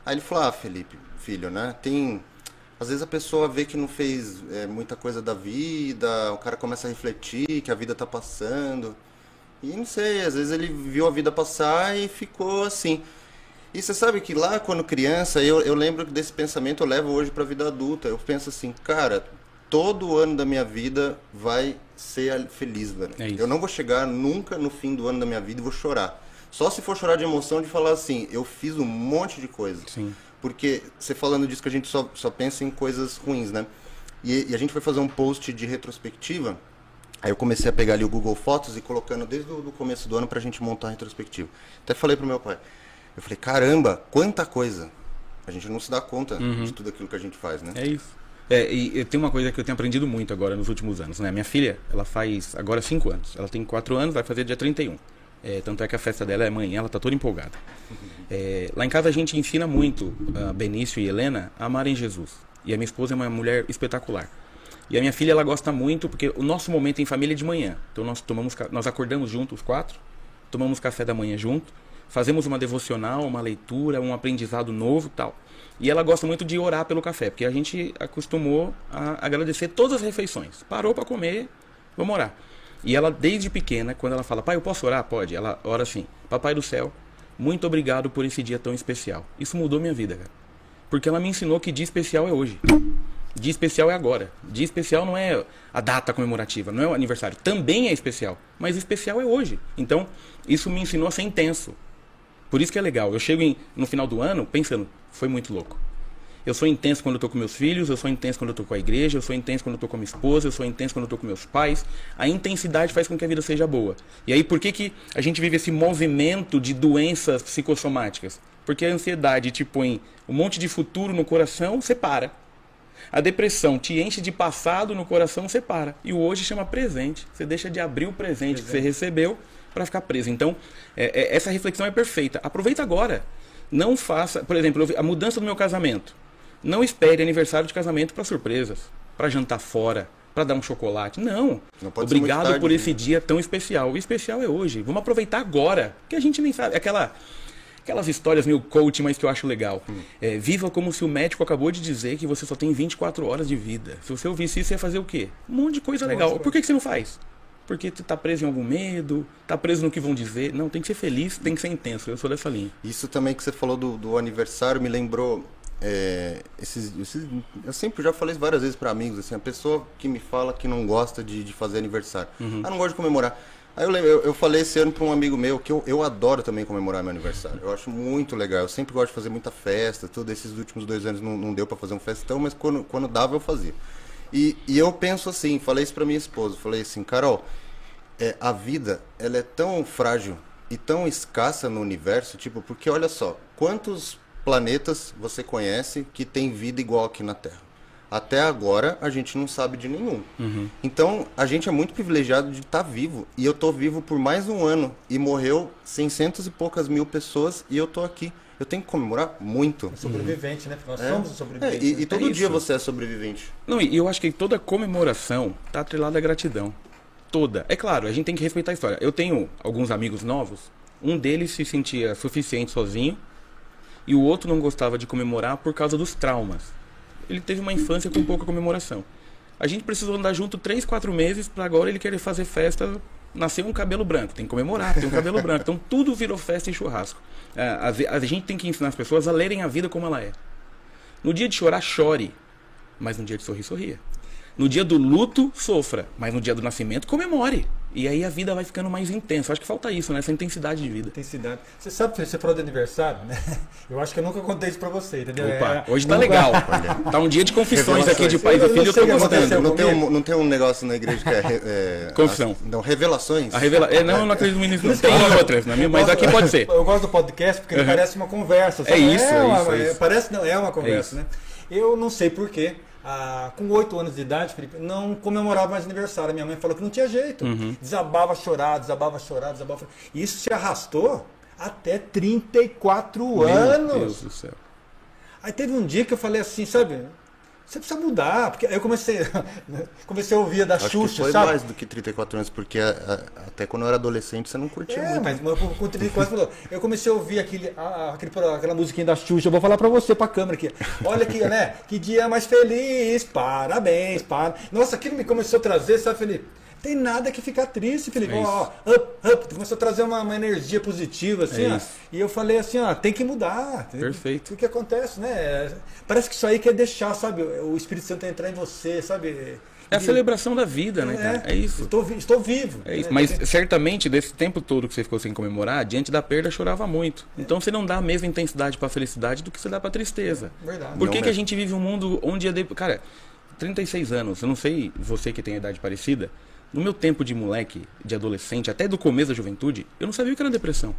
Aí ele falou, ah, Felipe, filho, né? Tem... Às vezes a pessoa vê que não fez é, muita coisa da vida, o cara começa a refletir que a vida tá passando. E não sei, às vezes ele viu a vida passar e ficou assim. E você sabe que lá quando criança, eu, eu lembro desse pensamento, eu levo hoje pra vida adulta. Eu penso assim, cara, todo ano da minha vida vai ser a- feliz, velho. É eu não vou chegar nunca no fim do ano da minha vida e vou chorar. Só se for chorar de emoção de falar assim, eu fiz um monte de coisa. Sim. Porque você falando disso que a gente só, só pensa em coisas ruins, né? E, e a gente foi fazer um post de retrospectiva. Aí eu comecei a pegar ali o Google Fotos e colocando desde o começo do ano pra gente montar a retrospectiva. Até falei pro meu pai. Eu falei, caramba, quanta coisa. A gente não se dá conta de tudo aquilo que a gente faz, né? É isso. É, e, e tem uma coisa que eu tenho aprendido muito agora nos últimos anos, né? Minha filha, ela faz agora 5 anos. Ela tem 4 anos, vai fazer dia 31. É, tanto é que a festa dela é amanhã, ela tá toda empolgada. É, lá em casa a gente ensina muito, a Benício e Helena, a amarem Jesus. E a minha esposa é uma mulher espetacular. E a minha filha, ela gosta muito, porque o nosso momento em família é de manhã. Então nós tomamos, nós acordamos juntos, os quatro, tomamos café da manhã junto, fazemos uma devocional, uma leitura, um aprendizado novo tal. E ela gosta muito de orar pelo café, porque a gente acostumou a agradecer todas as refeições. Parou para comer, vamos orar. E ela, desde pequena, quando ela fala, pai, eu posso orar? Pode. Ela ora assim, papai do céu, muito obrigado por esse dia tão especial. Isso mudou minha vida, cara. Porque ela me ensinou que dia especial é hoje. Dia especial é agora. Dia especial não é a data comemorativa, não é o aniversário. Também é especial, mas especial é hoje. Então, isso me ensinou a ser intenso. Por isso que é legal. Eu chego em- no final do ano pensando, foi muito louco. Eu sou intenso quando eu tô com meus filhos, eu sou intenso quando eu tô com a igreja, eu sou intenso quando eu tô com a minha esposa, eu sou intenso quando eu tô com meus pais. A intensidade faz com que a vida seja boa. E aí, por que, que a gente vive esse movimento de doenças psicossomáticas? Porque a ansiedade te põe um monte de futuro no coração, você para. A depressão te enche de passado no coração, você para. E o hoje chama presente. Você deixa de abrir o presente, que você recebeu para ficar preso. Então, é- é- essa reflexão é perfeita. Aproveita agora. Não faça, por exemplo, a mudança do meu casamento. Não espere aniversário de casamento para surpresas, para jantar fora, para dar um chocolate. Não. Não Obrigado tarde, por né? esse dia tão especial. O especial é hoje. Vamos aproveitar agora, que a gente nem sabe. Aquela aquelas histórias meio coach, mas que eu acho legal. Hum. É, viva como se o médico acabou de dizer que você só tem 24 horas de vida. Se você ouvisse isso, você ia fazer o quê? Um monte de coisa legal. Por que, que você não faz? Porque tu tá preso em algum medo, tá preso no que vão dizer. Não, tem que ser feliz, tem que ser intenso. Eu sou dessa linha. Isso também que você falou do, do aniversário me lembrou. é, esses, esses- eu sempre já falei várias vezes pra amigos, assim, a pessoa que me fala que não gosta de, de fazer aniversário. Ah, não gosto de comemorar. Aí eu, lembro, eu, eu falei esse ano pra um amigo meu que eu, eu adoro também comemorar meu aniversário. Eu acho muito legal. Eu sempre gosto de fazer muita festa, tudo. Esses últimos dois anos não, não deu pra fazer um festão, mas quando, quando dava eu fazia. E, e eu penso assim, falei isso pra minha esposa, falei assim, Carol, é, a vida ela é tão frágil e tão escassa no universo, tipo, porque olha só, quantos planetas você conhece que tem vida igual aqui na Terra? Até agora a gente não sabe de nenhum. Então a gente é muito privilegiado de estar vivo. E eu tô vivo por mais um ano. E morreu 600 e poucas mil pessoas e eu tô aqui. Eu tenho que comemorar muito. Sobrevivente, né? Nós É. somos os É, sobreviventes. e, né? e todo É dia isso. você é sobrevivente. Não, e eu acho que toda comemoração tá atrelada à gratidão. Toda. É claro, a gente tem que respeitar a história. Eu tenho alguns amigos novos. Um deles se sentia suficiente sozinho e o outro não gostava de comemorar por causa dos traumas. Ele teve uma infância com pouca comemoração. A gente precisou andar junto três, quatro meses para agora ele querer fazer festa. Nasceu um cabelo branco, tem que comemorar, tem um cabelo branco. Então tudo virou festa e churrasco. É, a, ve- a gente tem que ensinar as pessoas a lerem a vida como ela é. No dia de chorar, chore. Mas no dia de sorrir, sorria. No dia do luto, sofra. Mas no dia do nascimento, comemore. E aí a vida vai ficando mais intensa. Acho que falta isso, né? Essa intensidade de vida. Intensidade. Você sabe, você falou de aniversário, né? Eu acho que eu nunca contei isso pra você, entendeu? Opa, É, hoje tá não- legal. Tá um dia de confissões aqui de pai e Eu não filho. Eu tô gostando. Não tem, um, não tem um negócio na igreja que é. é Confissão. as- não, revelações? A revela... é, não, eu não acredito muito nisso. Não tem outras, na minha, mas aqui pode ser. Eu gosto do podcast porque ele Uhum. parece uma conversa. sabe? É isso, é uma- isso, é isso. Parece não, é uma conversa, né? Eu não sei porquê. Ah, com oito anos de idade, Felipe, não comemorava mais aniversário. Minha mãe falou que não tinha jeito. Uhum. Desabava chorar, desabava chorar, desabava chorar. Isso se arrastou até 34 Meu anos. Deus do céu. Aí teve um dia que eu falei assim, sabe? Você precisa mudar. Porque eu comecei, comecei a ouvir da Acho que Xuxa, foi sabe? mais do que 34 anos, porque a- a- até quando eu era adolescente você não curtia É, muito. mas mas com com 34 falou. Eu comecei a ouvir aquele, a- aquele, aquela musiquinha da Xuxa. Eu vou falar pra você, pra câmera aqui. Olha aqui, né? Que dia mais feliz. Parabéns, para. Nossa, aquilo me começou a trazer, sabe, Felipe? Tem nada que ficar triste, Felipe. É Ó, ó, up, up. Começou a trazer uma, uma energia positiva, assim, É ó. isso. E eu falei assim, ó, tem que mudar. Perfeito. O que acontece, né? Parece que isso aí quer deixar, sabe, o Espírito Santo entrar em você, sabe? É a celebração da vida, né, cara? É isso. Estou, vi- estou vivo. É isso, né? mas certamente desse tempo todo que você ficou sem comemorar, diante da perda chorava muito. Então você não dá a mesma intensidade pra felicidade do que você dá pra tristeza. Verdade. Por Não que, que a mesmo. gente vive um mundo onde é. De... Cara, 36 anos, eu não sei você que tem a idade parecida. No meu tempo de moleque, de adolescente, até do começo da juventude, eu não sabia o que era depressão.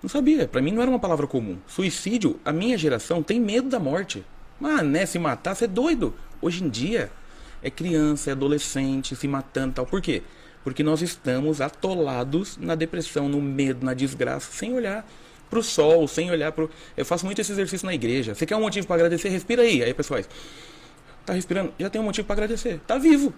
Não sabia. Pra mim não era uma palavra comum. Suicídio, a minha geração tem medo da morte. Ah, né? Se matar, você é doido. Hoje em dia, é criança, é adolescente se matando e tal. Por quê? Porque nós estamos atolados na depressão, no medo, na desgraça, sem olhar pro sol, sem olhar pro. Eu faço muito esse exercício na igreja. Você quer um motivo para agradecer? Respira aí. Aí, pessoais, tá respirando? Já tem um motivo para agradecer. Tá vivo.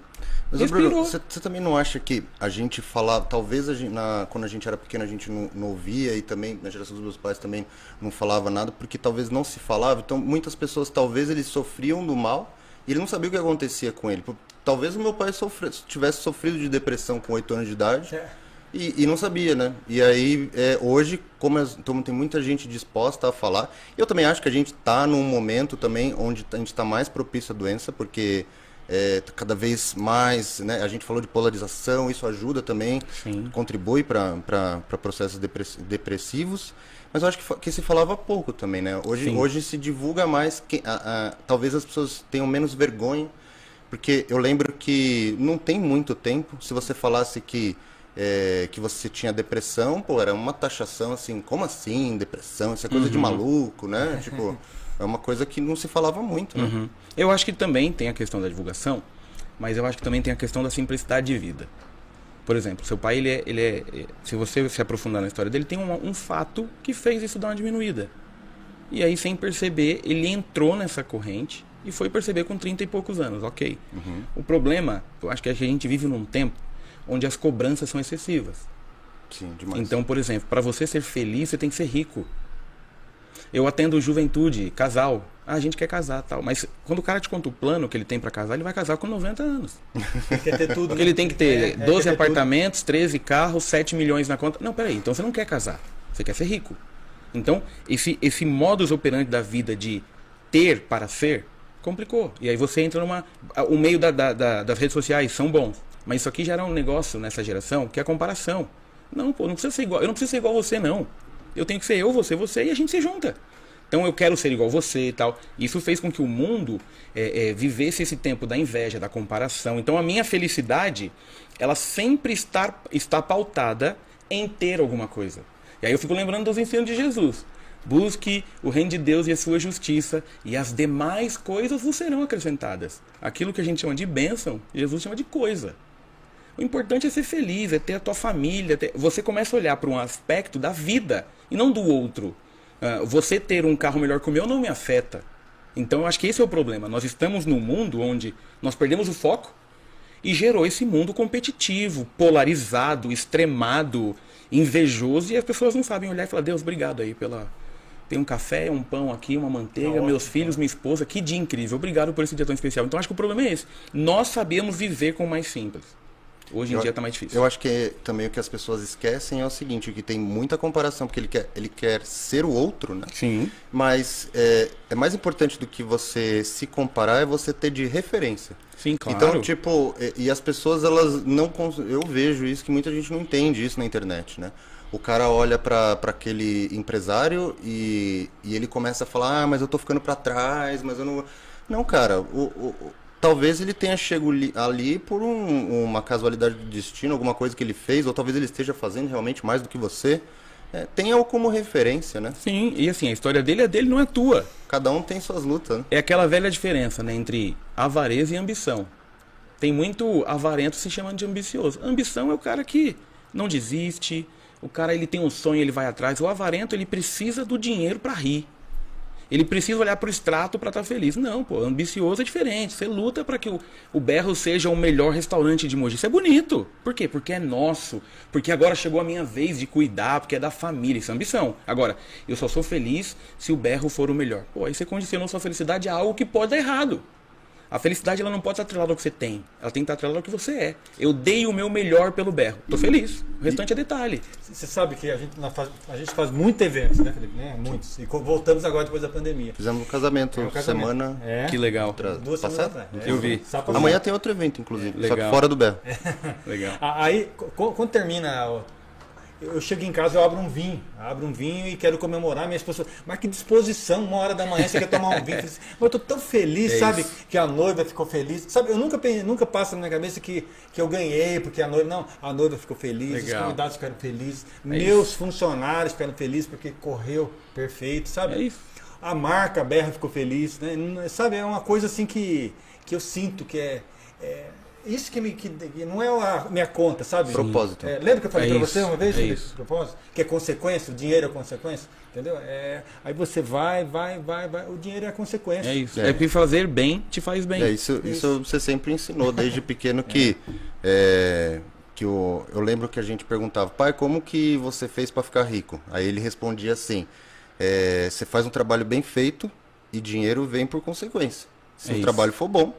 Mas, Respirou. Bruno, você você também não acha que a gente falava, talvez a gente, na- quando a gente era pequeno a gente não, não ouvia e também na geração dos meus pais também não falava nada, porque talvez não se falava, então muitas pessoas talvez eles sofriam do mal e ele não sabia o que acontecia com ele. Talvez o meu pai sofre, tivesse sofrido de depressão com 8 anos de idade É. e, e não sabia, né? E aí, é, hoje, como, as- então, tem muita gente disposta a falar, eu também acho que a gente está num momento também onde a gente está mais propício à doença, porque é, cada vez mais, né? A gente falou de polarização, isso ajuda também, Sim. contribui para processos depress- depressivos. Mas eu acho que, que se falava pouco também, né? Hoje, Sim. hoje se divulga mais, que, a- a- talvez as pessoas tenham menos vergonha, porque eu lembro que não tem muito tempo, se você falasse que, é, que você tinha depressão, pô, era uma taxação assim, como assim depressão? Isso é coisa de maluco, né? tipo, é uma coisa que não se falava muito, né? Uhum. Eu acho que também tem a questão da divulgação, mas eu acho que também tem a questão da simplicidade de vida. Por exemplo, seu pai, ele é, ele é, é- se você se aprofundar na história dele, tem um, um fato que fez isso dar uma diminuída. E aí, sem perceber, ele entrou nessa corrente e foi perceber com 30 e poucos anos, ok. O problema, eu acho que é que a gente vive num tempo onde as cobranças são excessivas. Sim, demais. Então, por exemplo, para você ser feliz, você tem que ser rico. Eu atendo juventude, casal. Ah, a gente quer casar tal. Mas quando o cara te conta o plano que ele tem para casar, ele vai casar com 90 anos. Quer ter tudo. Porque né? ele tem que ter É, é, 12 quer ter apartamentos, 13 carros, 7 milhões na conta. Não, peraí. Então você não quer casar. Você quer ser rico. Então, esse, esse modus operandi da vida de ter para ser, complicou. E aí você entra numa. O meio da, da, da, das redes sociais são bons. Mas isso aqui já era um negócio nessa geração que é a comparação. Não, pô, não precisa ser igual. Eu não preciso ser igual a você, não. Eu tenho que ser eu, você, você e a gente se junta. Então eu quero ser igual a você e tal. Isso fez com que o mundo é, é, vivesse esse tempo da inveja, da comparação. Então a minha felicidade, ela sempre está, está pautada em ter alguma coisa. E aí eu fico lembrando dos ensinos de Jesus. Busque o reino de Deus e a sua justiça, e as demais coisas vos serão acrescentadas. Aquilo que a gente chama de bênção, Jesus chama de coisa. O importante é ser feliz, é ter a tua família. Ter... Você começa a olhar para um aspecto da vida e não do outro. Uh, você ter um carro melhor que o meu não me afeta. Então eu acho que esse é o problema. Nós estamos num mundo onde nós perdemos o foco e gerou esse mundo competitivo, polarizado, extremado, invejoso, e as pessoas não sabem olhar e falar, Deus, obrigado aí pela. Tem um café, um pão aqui, uma manteiga, meus filhos, minha esposa, que dia incrível. Obrigado por esse dia tão especial. Então acho que o problema é esse. Nós sabemos viver com o mais simples. Hoje em eu, dia está mais difícil. Eu acho que também o que as pessoas esquecem é o seguinte, que tem muita comparação, porque ele quer, ele quer ser o outro, né? Sim. Mas é, é mais importante do que você se comparar é você ter de referência. Sim, claro. Então, tipo, e, e as pessoas, elas não... Eu vejo isso, que muita gente não entende isso na internet, né? O cara olha para aquele empresário e, e ele começa a falar, ah, mas eu tô ficando para trás, mas eu não... Não, cara, o, o talvez ele tenha chegado ali por um, uma casualidade do destino, alguma coisa que ele fez, ou talvez ele esteja fazendo realmente mais do que você. É, tenha-o como referência, né? Sim, e assim, a história dele é dele, não é tua. Cada um tem suas lutas, né? É aquela velha diferença, né, entre avareza e ambição. Tem muito avarento se chamando de ambicioso. Ambição é o cara que não desiste, o cara ele tem um sonho, ele vai atrás. O avarento, ele precisa do dinheiro para rir. Ele precisa olhar para o extrato para estar tá feliz. Não, pô, ambicioso é diferente. Você luta para que o, o Berro seja o melhor restaurante de Mogi. Isso é bonito. Por quê? Porque é nosso. Porque agora chegou a minha vez de cuidar, porque é da família. Isso é ambição. Agora, eu só sou feliz se o Berro for o melhor. Pô, aí você condicionou sua felicidade a algo que pode dar errado. A felicidade ela não pode estar atrelada ao que você tem. Ela tem que estar atrelada ao que você é. Eu dei o meu melhor pelo berro. Tô feliz. O restante é detalhe. Você sabe que a gente, faz, a gente faz muitos eventos, né, Felipe? Né? Muitos. E voltamos agora depois da pandemia. Fizemos um casamento, é um casamento. semana. É. Que legal. Duas semanas atrás. É. Eu vi. Amanhã tem outro evento, inclusive. Legal. Só que fora do berro. legal. Aí, quando termina eu chego em casa, eu abro um vinho, abro um vinho e quero comemorar. Minha esposa mas que disposição, uma hora da manhã você quer tomar um vinho. Mas eu tô tão feliz, é sabe? Isso. Que a noiva ficou feliz. Sabe, eu nunca, nunca passo na minha cabeça que, que eu ganhei, porque a noiva. Não, a noiva ficou feliz, Legal. os convidados ficaram felizes, é meus isso. funcionários ficaram felizes porque correu perfeito, sabe? É isso. A marca a Berra ficou feliz, né? Sabe, é uma coisa assim que, que eu sinto que é, é isso que, me, que, não é a minha conta, sabe? Propósito. É, lembra que eu falei é para você uma vez é isso. propósito? Que é consequência, o dinheiro é consequência, entendeu? É, aí você vai, vai, vai, vai, o dinheiro é a consequência. É isso. É, é que fazer bem te faz bem. É isso, isso, isso você sempre ensinou desde pequeno que é, que o, eu lembro que a gente perguntava, pai, como que você fez para ficar rico? Aí ele respondia assim: é, você faz um trabalho bem feito e dinheiro vem por consequência. Se o trabalho for bom,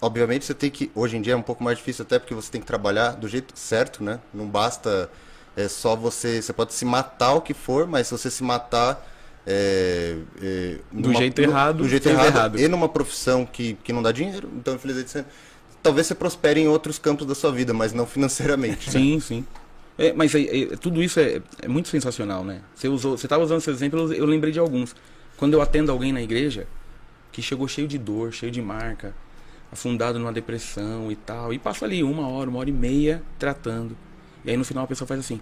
obviamente você tem que. Hoje em dia é um pouco mais difícil, até porque você tem que trabalhar do jeito certo, né? Não basta é só você. Você pode se matar o que for, mas se você se matar. É, é, do numa, jeito errado, do jeito errado, errado, e numa profissão que, que não dá dinheiro, então infelizmente você, talvez você prospere em outros campos da sua vida, mas não financeiramente. Sim, né? sim. É, mas é, tudo isso é, é, muito sensacional, né? Você usou, você estava usando esse exemplo, eu, eu lembrei de alguns. Quando eu atendo alguém na igreja que chegou cheio de dor, cheio de marca, afundado numa depressão e tal. E passo ali uma hora, uma hora e meia tratando. E aí no final a pessoa faz assim: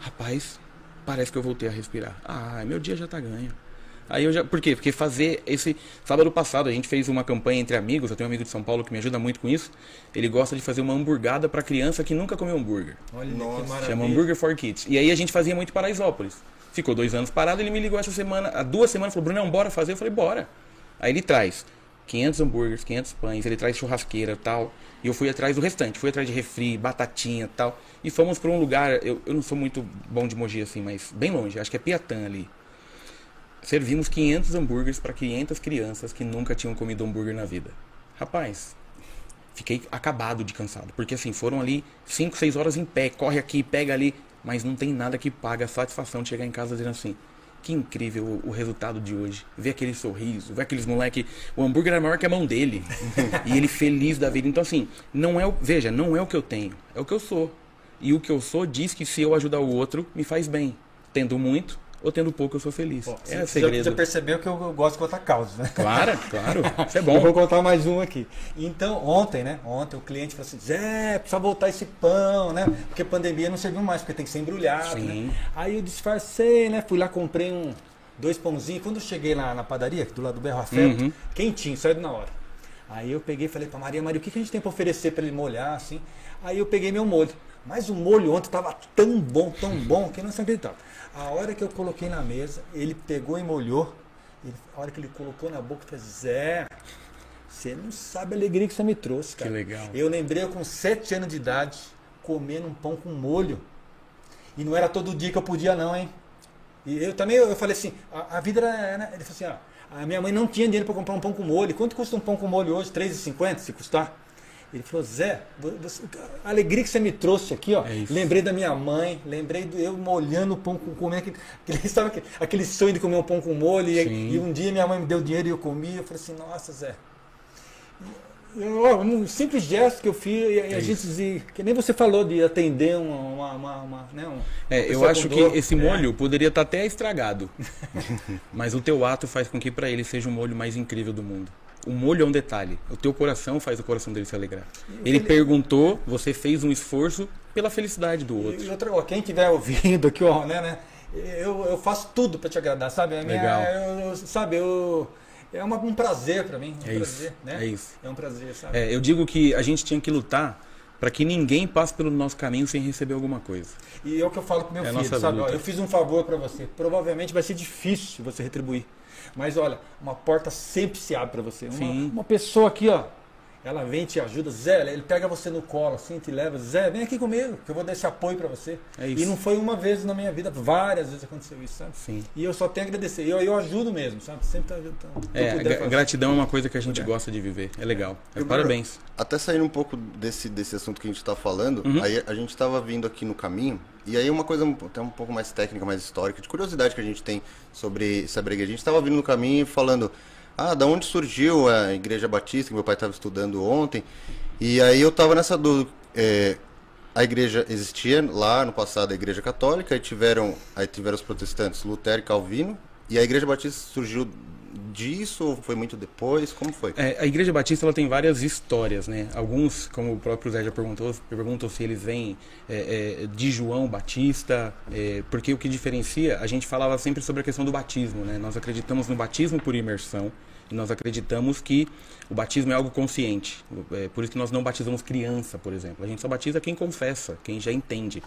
Rapaz, parece que eu voltei a respirar. Ah, meu dia já tá ganho. Aí eu já. Por quê? Porque fazer esse. Sábado passado a gente fez uma campanha entre amigos. Eu tenho um amigo de São Paulo que me ajuda muito com isso. Ele gosta de fazer uma hamburgada para criança que nunca comeu hambúrguer. Olha Nossa. que maravilha. Chama Hambúrguer for Kids. E aí a gente fazia muito Paraisópolis. Ficou dois anos parado. Ele me ligou essa semana, há duas semanas, falou: Bruno, bora fazer. Eu falei: bora. Aí ele traz 500 hambúrgueres, 500 pães, ele traz churrasqueira tal. E eu fui atrás do restante, fui atrás de refri, batatinha tal. E fomos para um lugar, eu, eu não sou muito bom de Mogi assim, mas bem longe, acho que é Piatã ali. Servimos 500 hambúrgueres para 500 crianças que nunca tinham comido hambúrguer na vida. Rapaz, fiquei acabado de cansado, porque assim, foram ali 5, 6 horas em pé, corre aqui, pega ali. Mas não tem nada que paga a satisfação de chegar em casa dizendo assim: que incrível o, resultado de hoje. Ver aquele sorriso, ver aqueles moleque. O hambúrguer é maior que a mão dele. e ele feliz da vida. Então, assim, não é o. Veja, não é o que eu tenho, é o que eu sou. E o que eu sou diz que se eu ajudar o outro, me faz bem. Tendo muito, ou tendo pouco, eu sou feliz. É o segredo. Você percebeu que eu, eu gosto de contar causas, né? Claro, claro. Isso é bom. Eu vou contar mais um aqui. Então, ontem, né? Ontem o cliente falou assim: Zé, precisa voltar esse pão, né? Porque pandemia não serviu mais, porque tem que ser embrulhado. Né? Sim. Né? Aí eu disfarcei, né? Fui lá, comprei um, dois pãozinhos. Quando eu cheguei lá na padaria, do lado do Berro Afeto, uhum. quentinho, saiu na hora. Aí eu peguei e falei pra Maria, Maria, o que, que a gente tem pra oferecer para ele molhar, assim? Aí eu peguei meu molho. Mas o molho ontem tava tão bom, tão bom, que não se acreditava. A hora que eu coloquei na mesa, ele pegou e molhou. A hora que ele colocou na boca, falei, Zé, você não sabe a alegria que você me trouxe, cara. Que legal. Eu lembrei eu com sete anos de idade, comendo um pão com molho. E não era todo dia que eu podia, não, hein? E eu também, eu, falei assim, a, a vida era. Ele falou assim, ó, a minha mãe não tinha dinheiro para comprar um pão com molho. Quanto custa um pão com molho hoje? R$3,50 se custar? Ele falou, Zé, você, a alegria que você me trouxe aqui, ó. É lembrei da minha mãe, lembrei do eu molhando o pão com comendo aquele, aquele, sabe, aquele sonho de comer um pão com molho. E, e, um dia minha mãe me deu dinheiro e eu comi. Eu falei assim, nossa, Zé. Eu, um simples gesto que eu fiz, e a é gente dizia, que nem você falou de atender uma. uma, uma, uma né, uma é, eu acho que esse é. molho poderia estar até estragado. mas o teu ato faz com que para ele seja o molho mais incrível do mundo. O molho é um detalhe. O teu coração faz o coração dele se alegrar. Ele perguntou, você fez um esforço pela felicidade do outro. E outra, ó, quem estiver ouvindo aqui, ó, né, né? Eu, eu faço tudo para te agradar, sabe? A Legal. eu, sabe, eu é uma, um prazer para mim. Um é prazer, isso. Né? É isso. É um prazer, sabe? É, eu digo que a gente tinha que lutar para que ninguém passe pelo nosso caminho sem receber alguma coisa. E é o que eu falo pro meu é filho, sabe? Ó, eu fiz um favor para você. Provavelmente vai ser difícil você retribuir. Mas olha, uma porta sempre se abre para você. Uma, uma, pessoa aqui, ó, ela vem te ajuda. Zé, ele pega você no colo assim, te leva. Zé, vem aqui comigo, que eu vou dar esse apoio para você. É isso. E não foi uma vez na minha vida, várias vezes aconteceu isso, sabe? Sim. E eu só tenho a agradecer. Eu, eu ajudo mesmo, sabe? Sempre tá, tá, É, gratidão é uma coisa que a gente gosta de viver. É legal. É, parabéns. Até saindo um pouco desse, desse assunto que a gente está falando, uhum. aí a gente estava vindo aqui no caminho, e aí uma coisa até um pouco mais técnica, mais histórica, de curiosidade que a gente tem sobre, sobre a gente estava vindo no caminho falando ah, da onde surgiu a Igreja Batista, que meu pai estava estudando ontem. E aí eu estava nessa dúvida. É, a igreja existia lá no passado, a Igreja Católica, aí tiveram, aí tiveram os protestantes Lutero e Calvino, e a Igreja Batista surgiu disso ou foi muito depois? Como foi? É, a Igreja Batista ela tem várias histórias, né? Alguns, como o próprio Zé já perguntou, perguntam se eles vêm é, é, de João Batista, é, porque o que diferencia, a gente falava sempre sobre a questão do batismo, né? Nós acreditamos no batismo por imersão e nós acreditamos que o batismo é algo consciente. É por isso que nós não batizamos criança, por exemplo. A gente só batiza quem confessa, quem já entende.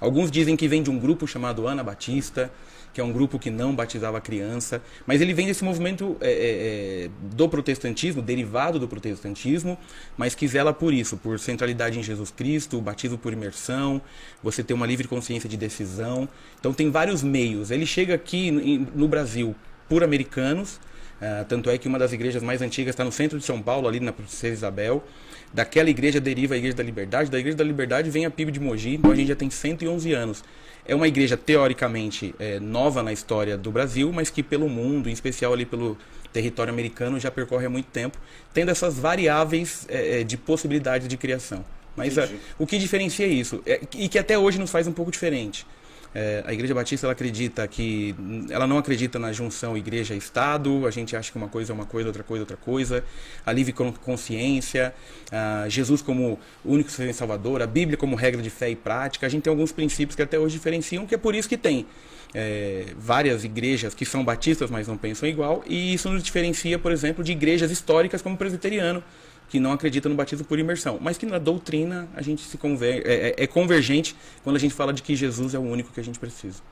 Alguns dizem que vem de um grupo chamado Ana Batista, que é um grupo que não batizava criança, mas ele vem desse movimento é, é, é, do protestantismo, derivado do protestantismo, mas que zela por isso, por centralidade em Jesus Cristo, o batismo por imersão, você ter uma livre consciência de decisão. Então tem vários meios. Ele chega aqui no Brasil por americanos, uh, tanto é que uma das igrejas mais antigas está no centro de São Paulo, ali na Princesa Isabel. Daquela igreja deriva a Igreja da Liberdade, da Igreja da Liberdade vem a PIB de Mogi, então a gente já tem 111 anos. É uma igreja teoricamente é, nova na história do Brasil, mas que pelo mundo, em especial ali pelo território americano, já percorre há muito tempo, tendo essas variáveis é, é de possibilidade de criação. Mas a, o que diferencia isso, é, e que até hoje nos faz um pouco diferente, é, a Igreja Batista ela acredita que ela não acredita na junção igreja-estado. A gente acha que uma coisa é uma coisa, outra coisa é outra coisa. A livre consciência, a Jesus como único ser Salvador, a Bíblia como regra de fé e prática. A gente tem alguns princípios que até hoje diferenciam, que é por isso que tem é, várias igrejas que são batistas, mas não pensam igual. E isso nos diferencia, por exemplo, de igrejas históricas como o presbiteriano que não acredita no batismo por imersão, mas que na doutrina a gente se conver é, é, é, convergente quando a gente fala de que Jesus é o único que a gente precisa.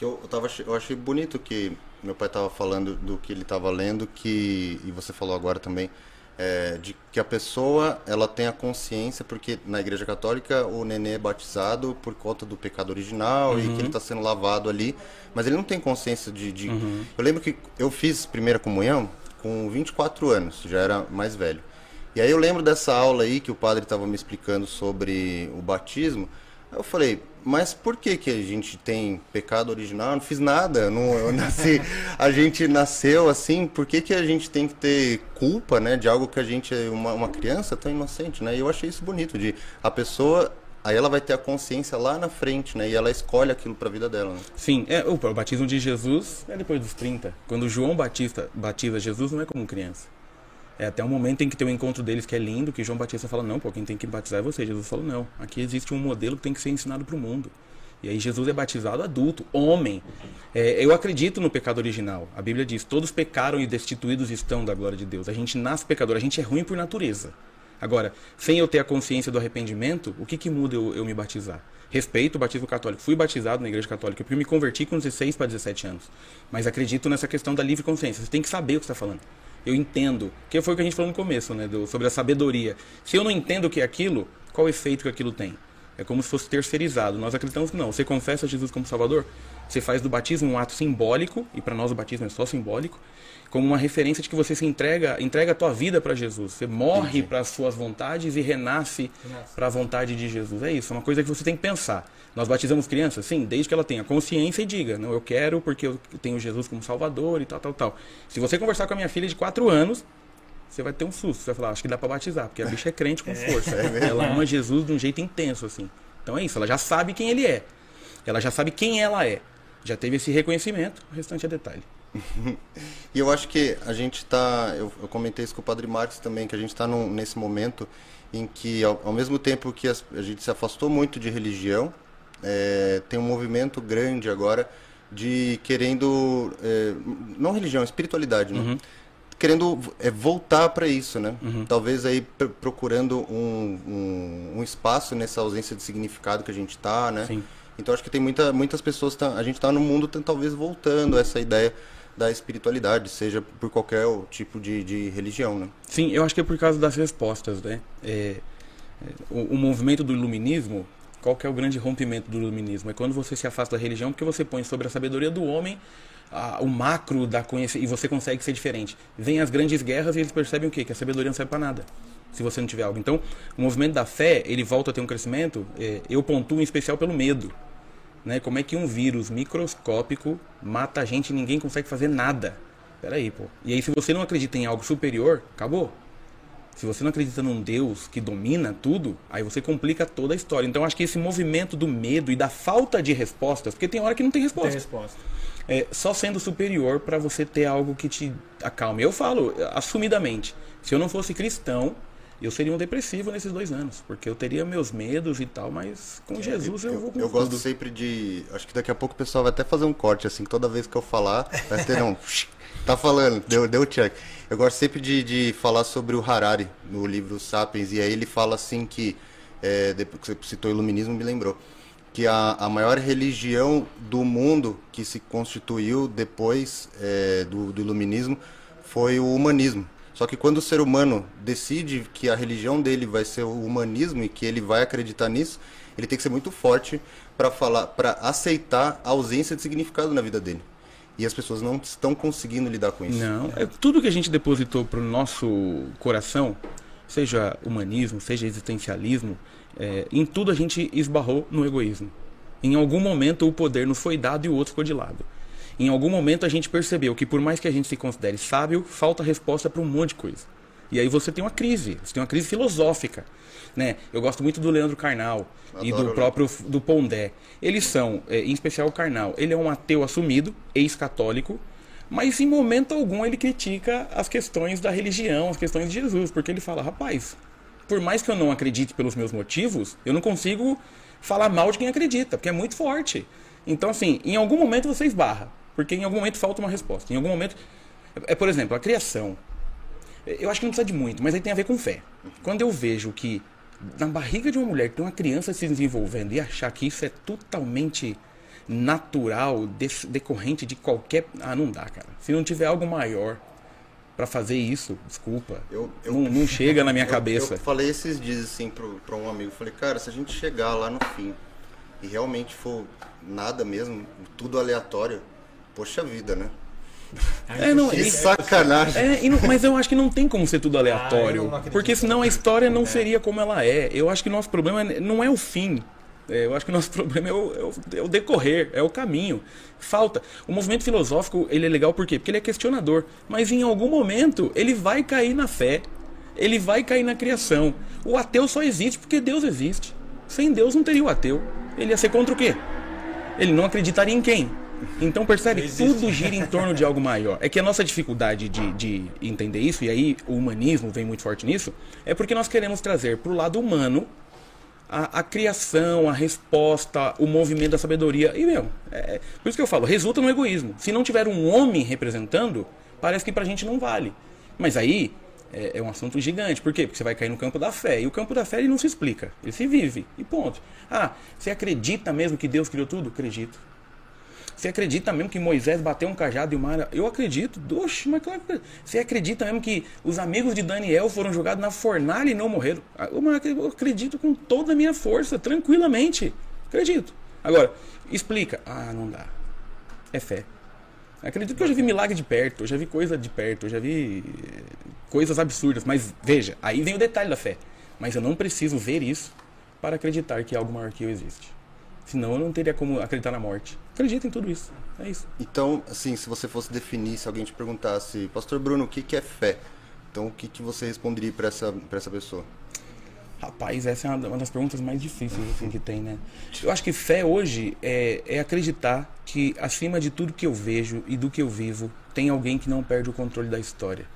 Eu, eu, tava, eu achei bonito que meu pai estava falando do que ele estava lendo, que e você falou agora também, é, de que a pessoa ela tem a consciência, porque na Igreja Católica o nenê é batizado por conta do pecado original uhum. e que ele está sendo lavado ali, mas ele não tem consciência de. de... Uhum. Eu lembro que eu fiz primeira comunhão com 24 anos, já era mais velho. E aí eu lembro dessa aula aí que o padre estava me explicando sobre o batismo. Eu falei, mas por que que a gente tem pecado original? Eu não fiz nada, não, eu nasci, a gente nasceu assim, por que que a gente tem que ter culpa, né, de algo que a gente é uma, uma criança tão inocente, né? E eu achei isso bonito, de a pessoa aí ela vai ter a consciência lá na frente, né? E ela escolhe aquilo para a vida dela. Né? Sim, é, o, o batismo de Jesus é depois dos 30. Quando João Batista batiza Jesus, não é como criança. É até o momento em que tem o um encontro deles que é lindo, que João Batista fala, não, pô, quem tem que batizar é você. Jesus falou, não, aqui existe um modelo que tem que ser ensinado para o mundo. E aí Jesus é batizado adulto, homem. É, eu acredito no pecado original. A Bíblia diz, todos pecaram e destituídos estão da glória de Deus. A gente nasce pecador, a gente é ruim por natureza. Agora, sem eu ter a consciência do arrependimento, o que, que muda eu, eu me batizar? Respeito o batismo católico. Fui batizado na igreja católica porque me converti com 16 para 17 anos. Mas acredito nessa questão da livre consciência. Você tem que saber o que está falando. Eu entendo. Que foi o que a gente falou no começo, né? Do, sobre a sabedoria. Se eu não entendo o que é aquilo, qual o efeito que aquilo tem? É como se fosse terceirizado. Nós acreditamos que não. Você confessa Jesus como Salvador, você faz do batismo um ato simbólico, e para nós o batismo é só simbólico, como uma referência de que você se entrega, entrega a tua vida para Jesus. Você morre para as suas vontades e renasce para a vontade de Jesus. É isso, é uma coisa que você tem que pensar. Nós batizamos crianças, sim, desde que ela tenha consciência e diga, não, eu quero porque eu tenho Jesus como Salvador e tal, tal, tal. Se você conversar com a minha filha de 4 anos, você vai ter um susto. Você vai falar, acho que dá para batizar, porque a bicha é crente com é. força. É ela ama Jesus de um jeito intenso, assim. Então é isso, ela já sabe quem ele é. Ela já sabe quem ela é. Já teve esse reconhecimento, o restante é detalhe. e eu acho que a gente está, eu, eu, comentei isso com o Padre Marcos também, que a gente está nesse momento em que, ao, ao mesmo tempo que as, a gente se afastou muito de religião, é, tem um movimento grande agora de querendo, é, não religião, espiritualidade, né? Uhum. Querendo é, voltar para isso, né? Uhum. Talvez aí pr procurando um, um, um, espaço nessa ausência de significado que a gente está, né? Sim. Então acho que tem muita, muitas pessoas, tá, a gente está no mundo talvez voltando a essa ideia da espiritualidade, seja por qualquer tipo de, de religião, né? Sim, eu acho que é por causa das respostas, né? É, é, o, o, movimento do iluminismo, qual que é o grande rompimento do iluminismo? É quando você se afasta da religião porque você põe sobre a sabedoria do homem a, o macro da conhecimento e você consegue ser diferente. Vem as grandes guerras e eles percebem o quê? Que a sabedoria não serve para nada se você não tiver algo. Então, o movimento da fé, ele volta a ter um crescimento, é, eu pontuo em especial pelo medo. Né? Como é que um vírus microscópico mata a gente e ninguém consegue fazer nada? Peraí, pô. E aí, se você não acredita em algo superior, acabou. Se você não acredita num Deus que domina tudo, aí você complica toda a história. Então, acho que esse movimento do medo e da falta de respostas, porque tem hora que não tem resposta. Tem resposta. É, só sendo superior para você ter algo que te acalme. Eu falo assumidamente, se eu não fosse cristão, eu seria um depressivo nesses dois anos, porque eu teria meus medos e tal, mas com Jesus eu, eu vou com Eu gosto sempre de. Acho que daqui a pouco o pessoal vai até fazer um corte, assim, toda vez que eu falar, vai ter um. tá falando, deu, deu check. Eu gosto sempre de, de falar sobre o Harari no livro Sapiens, e aí ele fala assim que. É, depois que você citou o iluminismo, me lembrou. Que a, a maior religião do mundo que se constituiu depois é, do, do iluminismo foi o humanismo só que quando o ser humano decide que a religião dele vai ser o humanismo e que ele vai acreditar nisso, ele tem que ser muito forte para falar, para aceitar a ausência de significado na vida dele. E as pessoas não estão conseguindo lidar com isso. Não, é tudo que a gente depositou para o nosso coração, seja humanismo, seja existencialismo, é, em tudo a gente esbarrou no egoísmo. Em algum momento o poder nos foi dado e o outro ficou de lado. Em algum momento a gente percebeu que por mais que a gente se considere sábio, falta resposta para um monte de coisa. E aí você tem uma crise, você tem uma crise filosófica. Né? Eu gosto muito do Leandro Carnal Adoro, e do próprio do Pondé. Eles são, é, em especial o Carnal, ele é um ateu assumido, ex-católico, mas em momento algum ele critica as questões da religião, as questões de Jesus, porque ele fala, rapaz, por mais que eu não acredite pelos meus motivos, eu não consigo falar mal de quem acredita, porque é muito forte. Então, assim, em algum momento você esbarra. Porque em algum momento falta uma resposta. Em algum momento. É, por exemplo, a criação. Eu acho que não precisa de muito, mas aí tem a ver com fé. Quando eu vejo que na barriga de uma mulher tem uma criança se desenvolvendo e achar que isso é totalmente natural, decorrente de qualquer. Ah, não dá, cara. Se não tiver algo maior para fazer isso, desculpa. Eu, eu, não, não, chega na minha eu, cabeça. Eu falei esses dias assim para um amigo, falei, cara, se a gente chegar lá no fim e realmente for nada mesmo, tudo aleatório, Poxa vida, né? É, não, que sacanagem. É, não, mas eu acho que não tem como ser tudo aleatório. Ah, porque senão a história não é. seria como ela é. Eu acho que o nosso problema não é o fim. É, eu acho que o nosso problema é o, é, o, é o, decorrer, é o caminho. Falta. O movimento filosófico ele é legal por quê? Porque ele é questionador. Mas em algum momento ele vai cair na fé. Ele vai cair na criação. O ateu só existe porque Deus existe. Sem Deus não teria o ateu. Ele ia ser contra o quê? Ele não acreditaria em quem? Então percebe, tudo gira em torno de algo maior. É que a nossa dificuldade de, de entender isso, e aí o humanismo vem muito forte nisso, é porque nós queremos trazer para o lado humano a, a, criação, a resposta, o movimento da sabedoria. E, meu, é, por isso que eu falo, resulta no egoísmo. Se não tiver um homem representando, parece que pra gente não vale. Mas aí é, é, um assunto gigante. Por quê? Porque você vai cair no campo da fé. E o campo da fé ele não se explica, ele se vive. E ponto. Ah, você acredita mesmo que Deus criou tudo? Acredito. Você acredita mesmo que Moisés bateu um cajado e o mar. Eu acredito. Oxe, mas claro que. Você acredita mesmo que os amigos de Daniel foram jogados na fornalha e não morreram? Ah, eu acredito com toda a minha força, tranquilamente. Acredito. Agora, explica. Ah, não dá. É fé. Acredito que eu já vi milagre de perto, eu já vi coisa de perto, eu já vi eh, coisas absurdas. Mas veja, aí vem o detalhe da fé. Mas eu não preciso ver isso para acreditar que algo maior que eu existe. Senão eu não teria como acreditar na morte. Acredita em tudo isso. É isso. Então, assim, se você fosse definir, se alguém te perguntasse, Pastor Bruno, o que, que é fé? Então, o que, que você responderia para essa, essa pessoa? Rapaz, essa é uma das perguntas mais difíceis assim, que tem, né? Eu acho que fé hoje é, é acreditar que, acima de tudo que eu vejo e do que eu vivo, tem alguém que não perde o controle da história.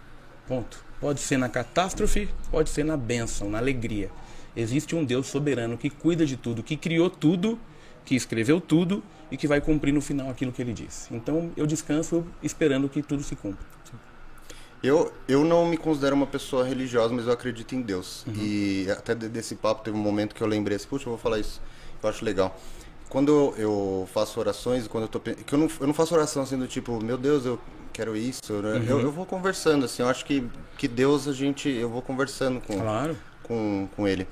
Ponto. Pode ser na catástrofe, pode ser na bênção, na alegria. Existe um Deus soberano que cuida de tudo, que criou tudo que escreveu tudo e que vai cumprir no final aquilo que ele disse. Então eu descanso esperando que tudo se cumpra. Eu, eu não me considero uma pessoa religiosa, mas eu acredito em Deus. Uhum. E até desse papo teve um momento que eu lembrei assim, puxa, eu vou falar isso, eu acho legal. Quando eu faço orações, quando eu tô que eu não, eu não faço oração assim do tipo, meu Deus, eu quero isso, né? uhum. eu, eu vou conversando assim, eu acho que que Deus a gente eu vou conversando com claro. com, com ele.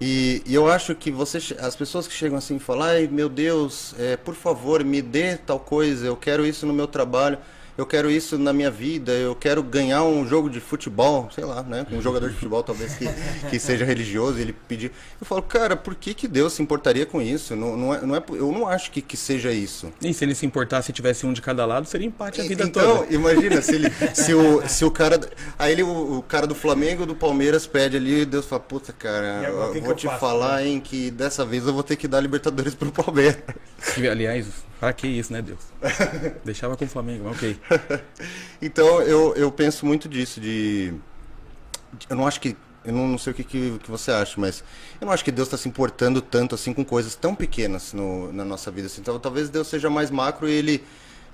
E, e, eu acho que você, as pessoas que chegam assim e falam, ai meu Deus, é, por favor, me dê tal coisa, eu quero isso no meu trabalho eu quero isso na minha vida, eu quero ganhar um jogo de futebol, sei lá, né? Um jogador de futebol talvez que, que seja religioso, ele pedir. Eu falo, cara, por que, que Deus se importaria com isso? Não, não, é, não é, eu não acho que, que seja isso. E se ele se importasse se tivesse um de cada lado, seria empate a vida então, toda. Então, imagina, se, ele, se, o, se o cara. Aí ele, o, o cara do Flamengo, do Palmeiras pede ali, e Deus fala, puta, cara, agora, eu vou te faço, falar, né? hein, que dessa vez eu vou ter que dar Libertadores pro Palmeiras. Aliás, Pra que isso, né, Deus? Deixava com o Flamengo, ok. então, eu, eu penso muito disso, de... Eu não acho que... Eu não, não sei o que, que, que, você acha, mas eu não acho que Deus está se importando tanto assim com coisas tão pequenas no, na nossa vida. Assim. Então, talvez Deus seja mais macro e ele...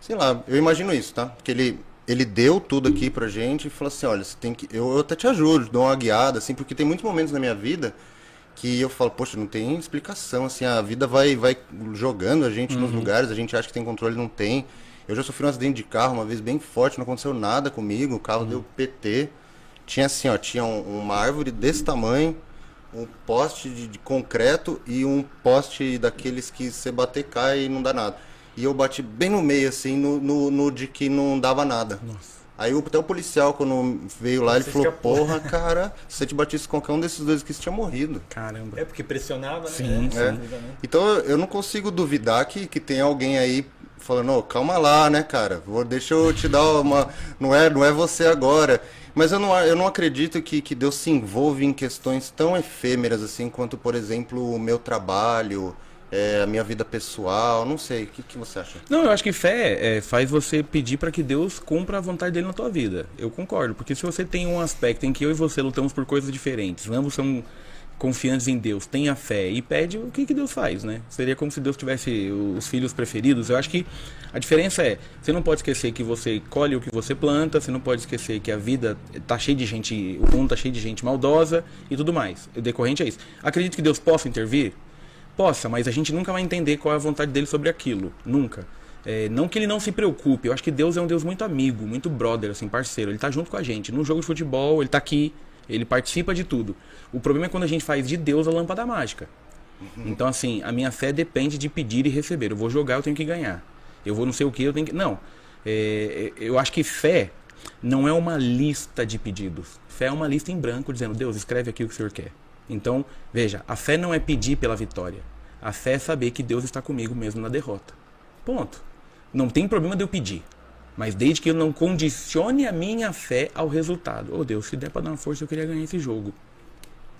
Sei lá, eu imagino isso, tá? Que ele, ele deu tudo aqui pra gente e falou assim, olha, você tem que... Eu, eu até te ajudo, dou uma guiada, assim, porque tem muitos momentos na minha vida que eu falo, poxa, não tem explicação, assim, a vida vai, vai jogando a gente uhum. nos lugares, a gente acha que tem controle, não tem. Eu já sofri um acidente de carro uma vez bem forte, não aconteceu nada comigo, o carro uhum. deu PT. Tinha assim, ó, tinha um, uma árvore desse tamanho, um poste de, de, concreto e um poste daqueles que você bater cai e não dá nada. E eu bati bem no meio, assim, no, no, no de que não dava nada. Nossa. Aí até o policial, quando veio lá, ele falou, escapou. porra, cara, se você te batisse qualquer um desses dois aqui, você tinha morrido. Caramba. É porque pressionava, né? Sim, é. sim. Então eu não consigo duvidar que, que tem alguém aí falando, oh, calma lá, né, cara? Vou, deixa eu te dar uma. Não é, não é você agora. Mas eu não, eu não acredito que, que Deus se envolve em questões tão efêmeras assim quanto, por exemplo, o meu trabalho é, a minha vida pessoal, não sei. O que, que você acha? Não, eu acho que fé é, faz você pedir para que Deus cumpra a vontade dele na tua vida. Eu concordo, porque se você tem um aspecto em que eu e você lutamos por coisas diferentes, ambos são confiantes em Deus, tenha fé e pede o que, que Deus faz, né? Seria como se Deus tivesse os filhos preferidos. Eu acho que a diferença é, você não pode esquecer que você colhe o que você planta, você não pode esquecer que a vida tá cheia de gente, o mundo tá cheio de gente maldosa e tudo mais. O decorrente é isso. Acredito que Deus possa intervir? Possa, mas a gente nunca vai entender qual é a vontade dele sobre aquilo. Nunca. É, não que ele não se preocupe, eu acho que Deus é um Deus muito amigo, muito brother, assim, parceiro. Ele tá junto com a gente. No jogo de futebol, ele tá aqui, ele participa de tudo. O problema é quando a gente faz de Deus a lâmpada mágica. Uhum. Então, assim, a minha fé depende de pedir e receber. Eu vou jogar, eu tenho que ganhar. Eu vou não sei o que, eu tenho que. Não. É, eu acho que fé não é uma lista de pedidos. Fé é uma lista em branco dizendo, Deus, escreve aqui o que o Senhor quer. Então, veja, a fé não é pedir pela vitória. A fé é saber que Deus está comigo mesmo na derrota. Ponto. Não tem problema de eu pedir. Mas desde que eu não condicione a minha fé ao resultado. Oh, Deus, se der para dar uma força, eu queria ganhar esse jogo.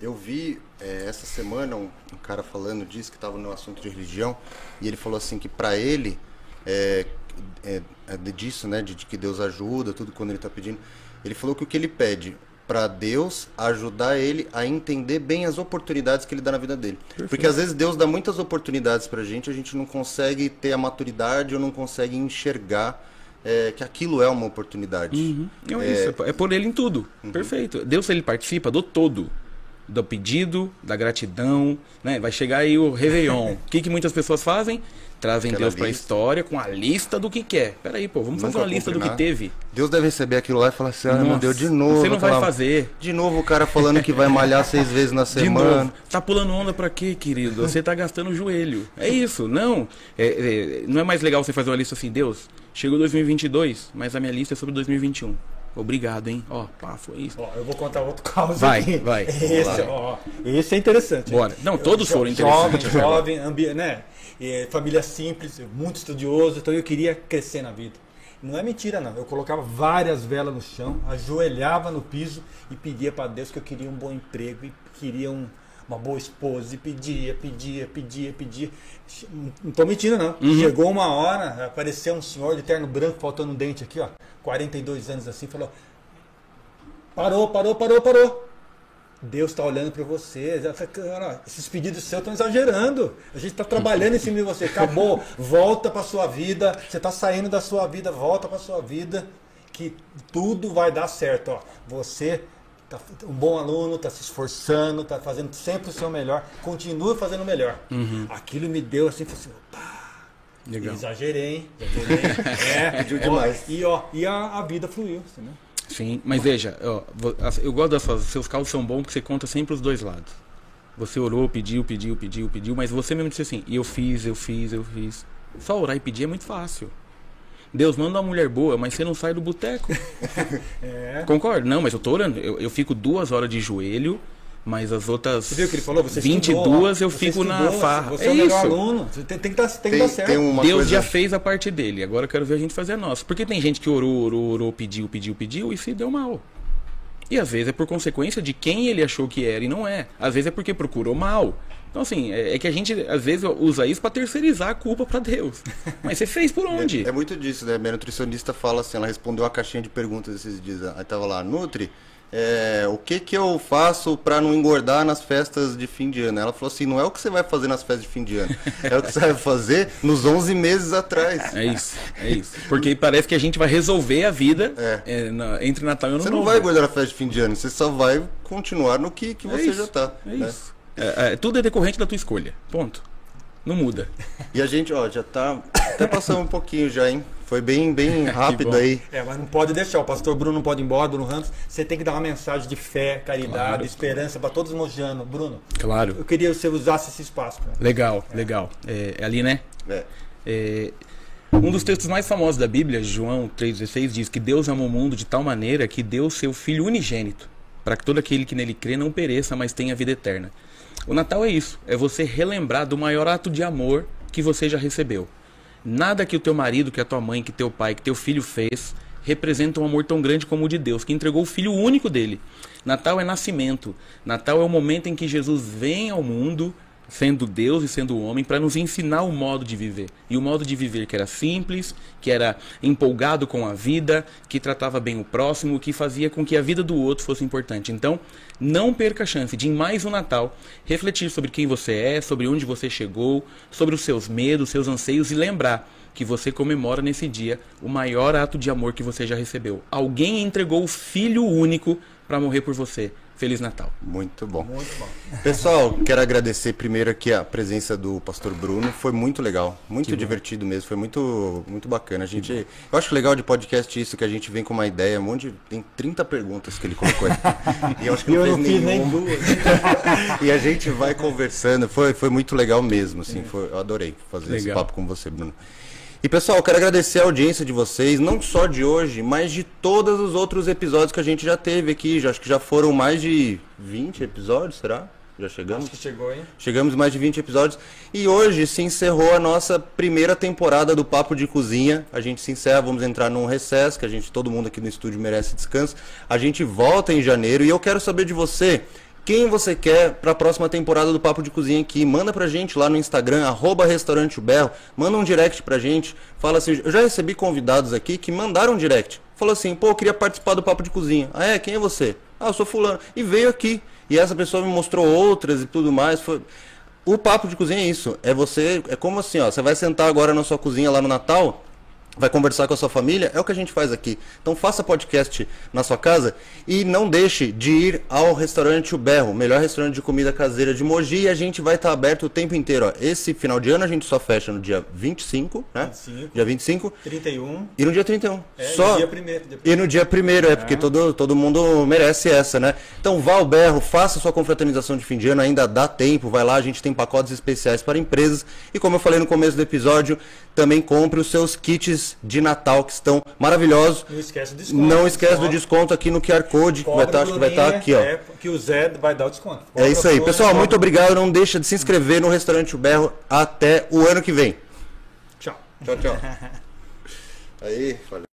Eu vi é, essa semana um, um, cara falando disso, que estava no assunto de religião, e ele falou assim que para ele, é, é, é, disso, né, de, de, que Deus ajuda, tudo quando ele está pedindo, ele falou que o que ele pede para Deus ajudar ele a entender bem as oportunidades que ele dá na vida dele. Perfeito. Porque às vezes Deus dá muitas oportunidades para a gente, a gente não consegue ter a maturidade ou não consegue enxergar é, que aquilo é uma oportunidade. Uhum. É, é, isso, é por ele em tudo. Uhum. Perfeito. Deus ele participa do todo. Do pedido, da gratidão, né? Vai chegar aí o Réveillon. o que, que muitas pessoas fazem? Trazem Aquela Deus para a história com a lista do que quer. Peraí, pô, vamos Nunca fazer uma lista do que teve. Deus deve receber aquilo lá e falar assim: ah, meu Deus, de novo. Você não vai fazer. De novo o cara falando que vai malhar seis vezes na semana. De novo. Tá pulando onda para quê, querido? Você tá gastando o joelho. É isso, não. É, é, não é mais legal você fazer uma lista assim, Deus, chegou 2022, mas a minha lista é sobre 2021. Obrigado, hein? Ó, pá, foi isso. Ó, eu vou contar outro caso vai, aqui. Vai, esse, ó, esse é interessante. Bora. Não, todos eu, foram interessantes. Jovem, jovem, ambi né? E, família simples, muito estudioso, então eu queria crescer na vida. Não é mentira, não. Eu colocava várias velas no chão, ajoelhava no piso e pedia para Deus que eu queria um bom emprego e queria um, uma boa esposa. E pedia, pedia, pedia, pedia. Não estou mentindo, não. Uhum. Chegou uma hora, apareceu um senhor de terno branco, faltando um dente aqui, ó. 42 anos assim, falou: Parou, parou, parou, parou. Deus está olhando para você. Cara, esses pedidos seus estão exagerando. A gente está trabalhando em cima de você. Acabou. Volta para sua vida. Você está saindo da sua vida. Volta para sua vida. Que tudo vai dar certo. Ó. Você tá um bom aluno, está se esforçando, está fazendo sempre o seu melhor. Continue fazendo o melhor. Uhum. Aquilo me deu assim, assim, opa, Legal. Exagerei, hein? Exagerei. é, pediu demais. e ó, e a, a vida fluiu, né? Sim, mas veja, ó, eu gosto das suas, seus casos são bons porque você conta sempre os dois lados. Você orou, pediu, pediu, pediu, pediu, mas você mesmo disse assim, eu fiz, eu fiz, eu fiz. Só orar e pedir é muito fácil. Deus manda uma mulher boa, mas você não sai do boteco. é. Concordo? Não, mas eu tô orando. Eu, eu fico duas horas de joelho mas as outras você viu que ele falou? Você 22 estudou, eu fico estudou, na farra. Você é, é o melhor isso. aluno. Você tem, tem, que, dar, tem, tem que dar certo. Deus coisa... já fez a parte dele. Agora eu quero ver a gente fazer a nossa. Porque tem gente que orou, orou, orou, pediu, pediu, pediu e se deu mal. E às vezes é por consequência de quem ele achou que era e não é. Às vezes é porque procurou mal. Então, assim, é, é que a gente às vezes usa isso para terceirizar a culpa para Deus. Mas você fez por onde? É, é, muito disso, né? Minha nutricionista fala assim: ela respondeu a caixinha de perguntas esses dias. Aí tava lá, Nutri é, o que que eu faço para não engordar nas festas de fim de ano? Ela falou assim, não é o que você vai fazer nas festas de fim de ano, é o que você vai fazer nos 11 meses atrás. É isso, é isso. Porque parece que a gente vai resolver a vida é. É, na, entre Natal e Ano Você não vai engordar na festa de fim de ano, você só vai continuar no que, que é você já tá. É né? isso. É, tudo é decorrente da tua escolha, ponto. Não muda. E a gente, ó, já tá até passando um pouquinho já, hein? Foi bem, bem rápido aí. É, mas não pode deixar. O pastor Bruno não pode ir embora, Bruno Ramos. Você tem que dar uma mensagem de fé, caridade, claro. esperança para todos os mojanos. Bruno, claro. eu queria que você usasse esse espaço. Cara. Legal, é. legal. É, é, ali, né? É. é. Um dos textos mais famosos da Bíblia, João 3,16, diz que Deus amou o mundo de tal maneira que deu seu Filho unigênito, para que todo aquele que nele crê não pereça, mas tenha vida eterna. O Natal é isso, é você relembrar do maior ato de amor que você já recebeu. Nada que o teu marido, que a tua mãe, que teu pai, que teu filho fez representa um amor tão grande como o de Deus, que entregou o filho único dele. Natal é nascimento. Natal é o momento em que Jesus vem ao mundo sendo Deus e sendo homem, para nos ensinar o modo de viver. E o modo de viver que era simples, que era empolgado com a vida, que tratava bem o próximo, que fazia com que a vida do outro fosse importante. Então, não perca a chance de, em mais um Natal, refletir sobre quem você é, sobre onde você chegou, sobre os seus medos, seus anseios e lembrar que você comemora nesse dia o maior ato de amor que você já recebeu. Alguém entregou o filho único para morrer por você. Feliz Natal. Muito bom. Muito bom. Pessoal, quero agradecer primeiro aqui a presença do pastor Bruno. Foi muito legal, muito que divertido bom. mesmo, foi muito muito bacana. A gente, eu acho legal de podcast isso que a gente vem com uma ideia, um monte de, tem 30 perguntas que ele colocou aqui. e eu acho que não eu fez não nenhum. e a gente vai conversando. Foi foi muito legal mesmo, assim, foi, eu adorei fazer legal. esse papo com você, Bruno. E pessoal, eu quero agradecer a audiência de vocês, não só de hoje, mas de todos os outros episódios que a gente já teve aqui. Já, acho que já foram mais de 20 episódios, será? Já chegamos? Acho que chegou, hein? Chegamos mais de 20 episódios. E hoje se encerrou a nossa primeira temporada do Papo de Cozinha. A gente se encerra, vamos entrar num recesso, que a gente, todo mundo aqui no estúdio merece descanso. A gente volta em janeiro e eu quero saber de você. Quem você quer para a próxima temporada do Papo de Cozinha aqui? Manda pra gente lá no Instagram, arroba Restaurante Berro. Manda um direct pra gente. Fala assim, eu já recebi convidados aqui que mandaram um direct. Falou assim, pô, eu queria participar do Papo de Cozinha. Ah, é? Quem é você? Ah, eu sou fulano. E veio aqui. E essa pessoa me mostrou outras e tudo mais. Foi... O Papo de Cozinha é isso. É você, é como assim, ó. Você vai sentar agora na sua cozinha lá no Natal vai conversar com a sua família, é o que a gente faz aqui. Então faça podcast na sua casa e não deixe de ir ao restaurante O Berro, o melhor restaurante de comida caseira de Mogi, e a gente vai estar aberto o tempo inteiro. Ó. Esse final de ano a gente só fecha no dia 25, né? 25. Dia 25 31. e no dia 31. É, só no dia primeiro. Depois. e no dia primeiro, é, porque todo, todo mundo merece essa, né? Então vá ao berro, faça sua confraternização de fim de ano, ainda dá tempo, vai lá, a gente tem pacotes especiais para empresas. E como eu falei no começo do episódio, também compre os seus kits de Natal que estão maravilhosos. Não esquece do desconto. Não esquece do Desconto. desconto aqui no QR Code, que vai estar, acho que vai estar Bruninha, aqui, ó. É, que o Zé vai dar o desconto. É isso aí. Pessoal, muito obrigado. Não deixa de se inscrever no Restaurante Berro até o ano que vem. Tchau. Tchau, tchau. Aí, valeu.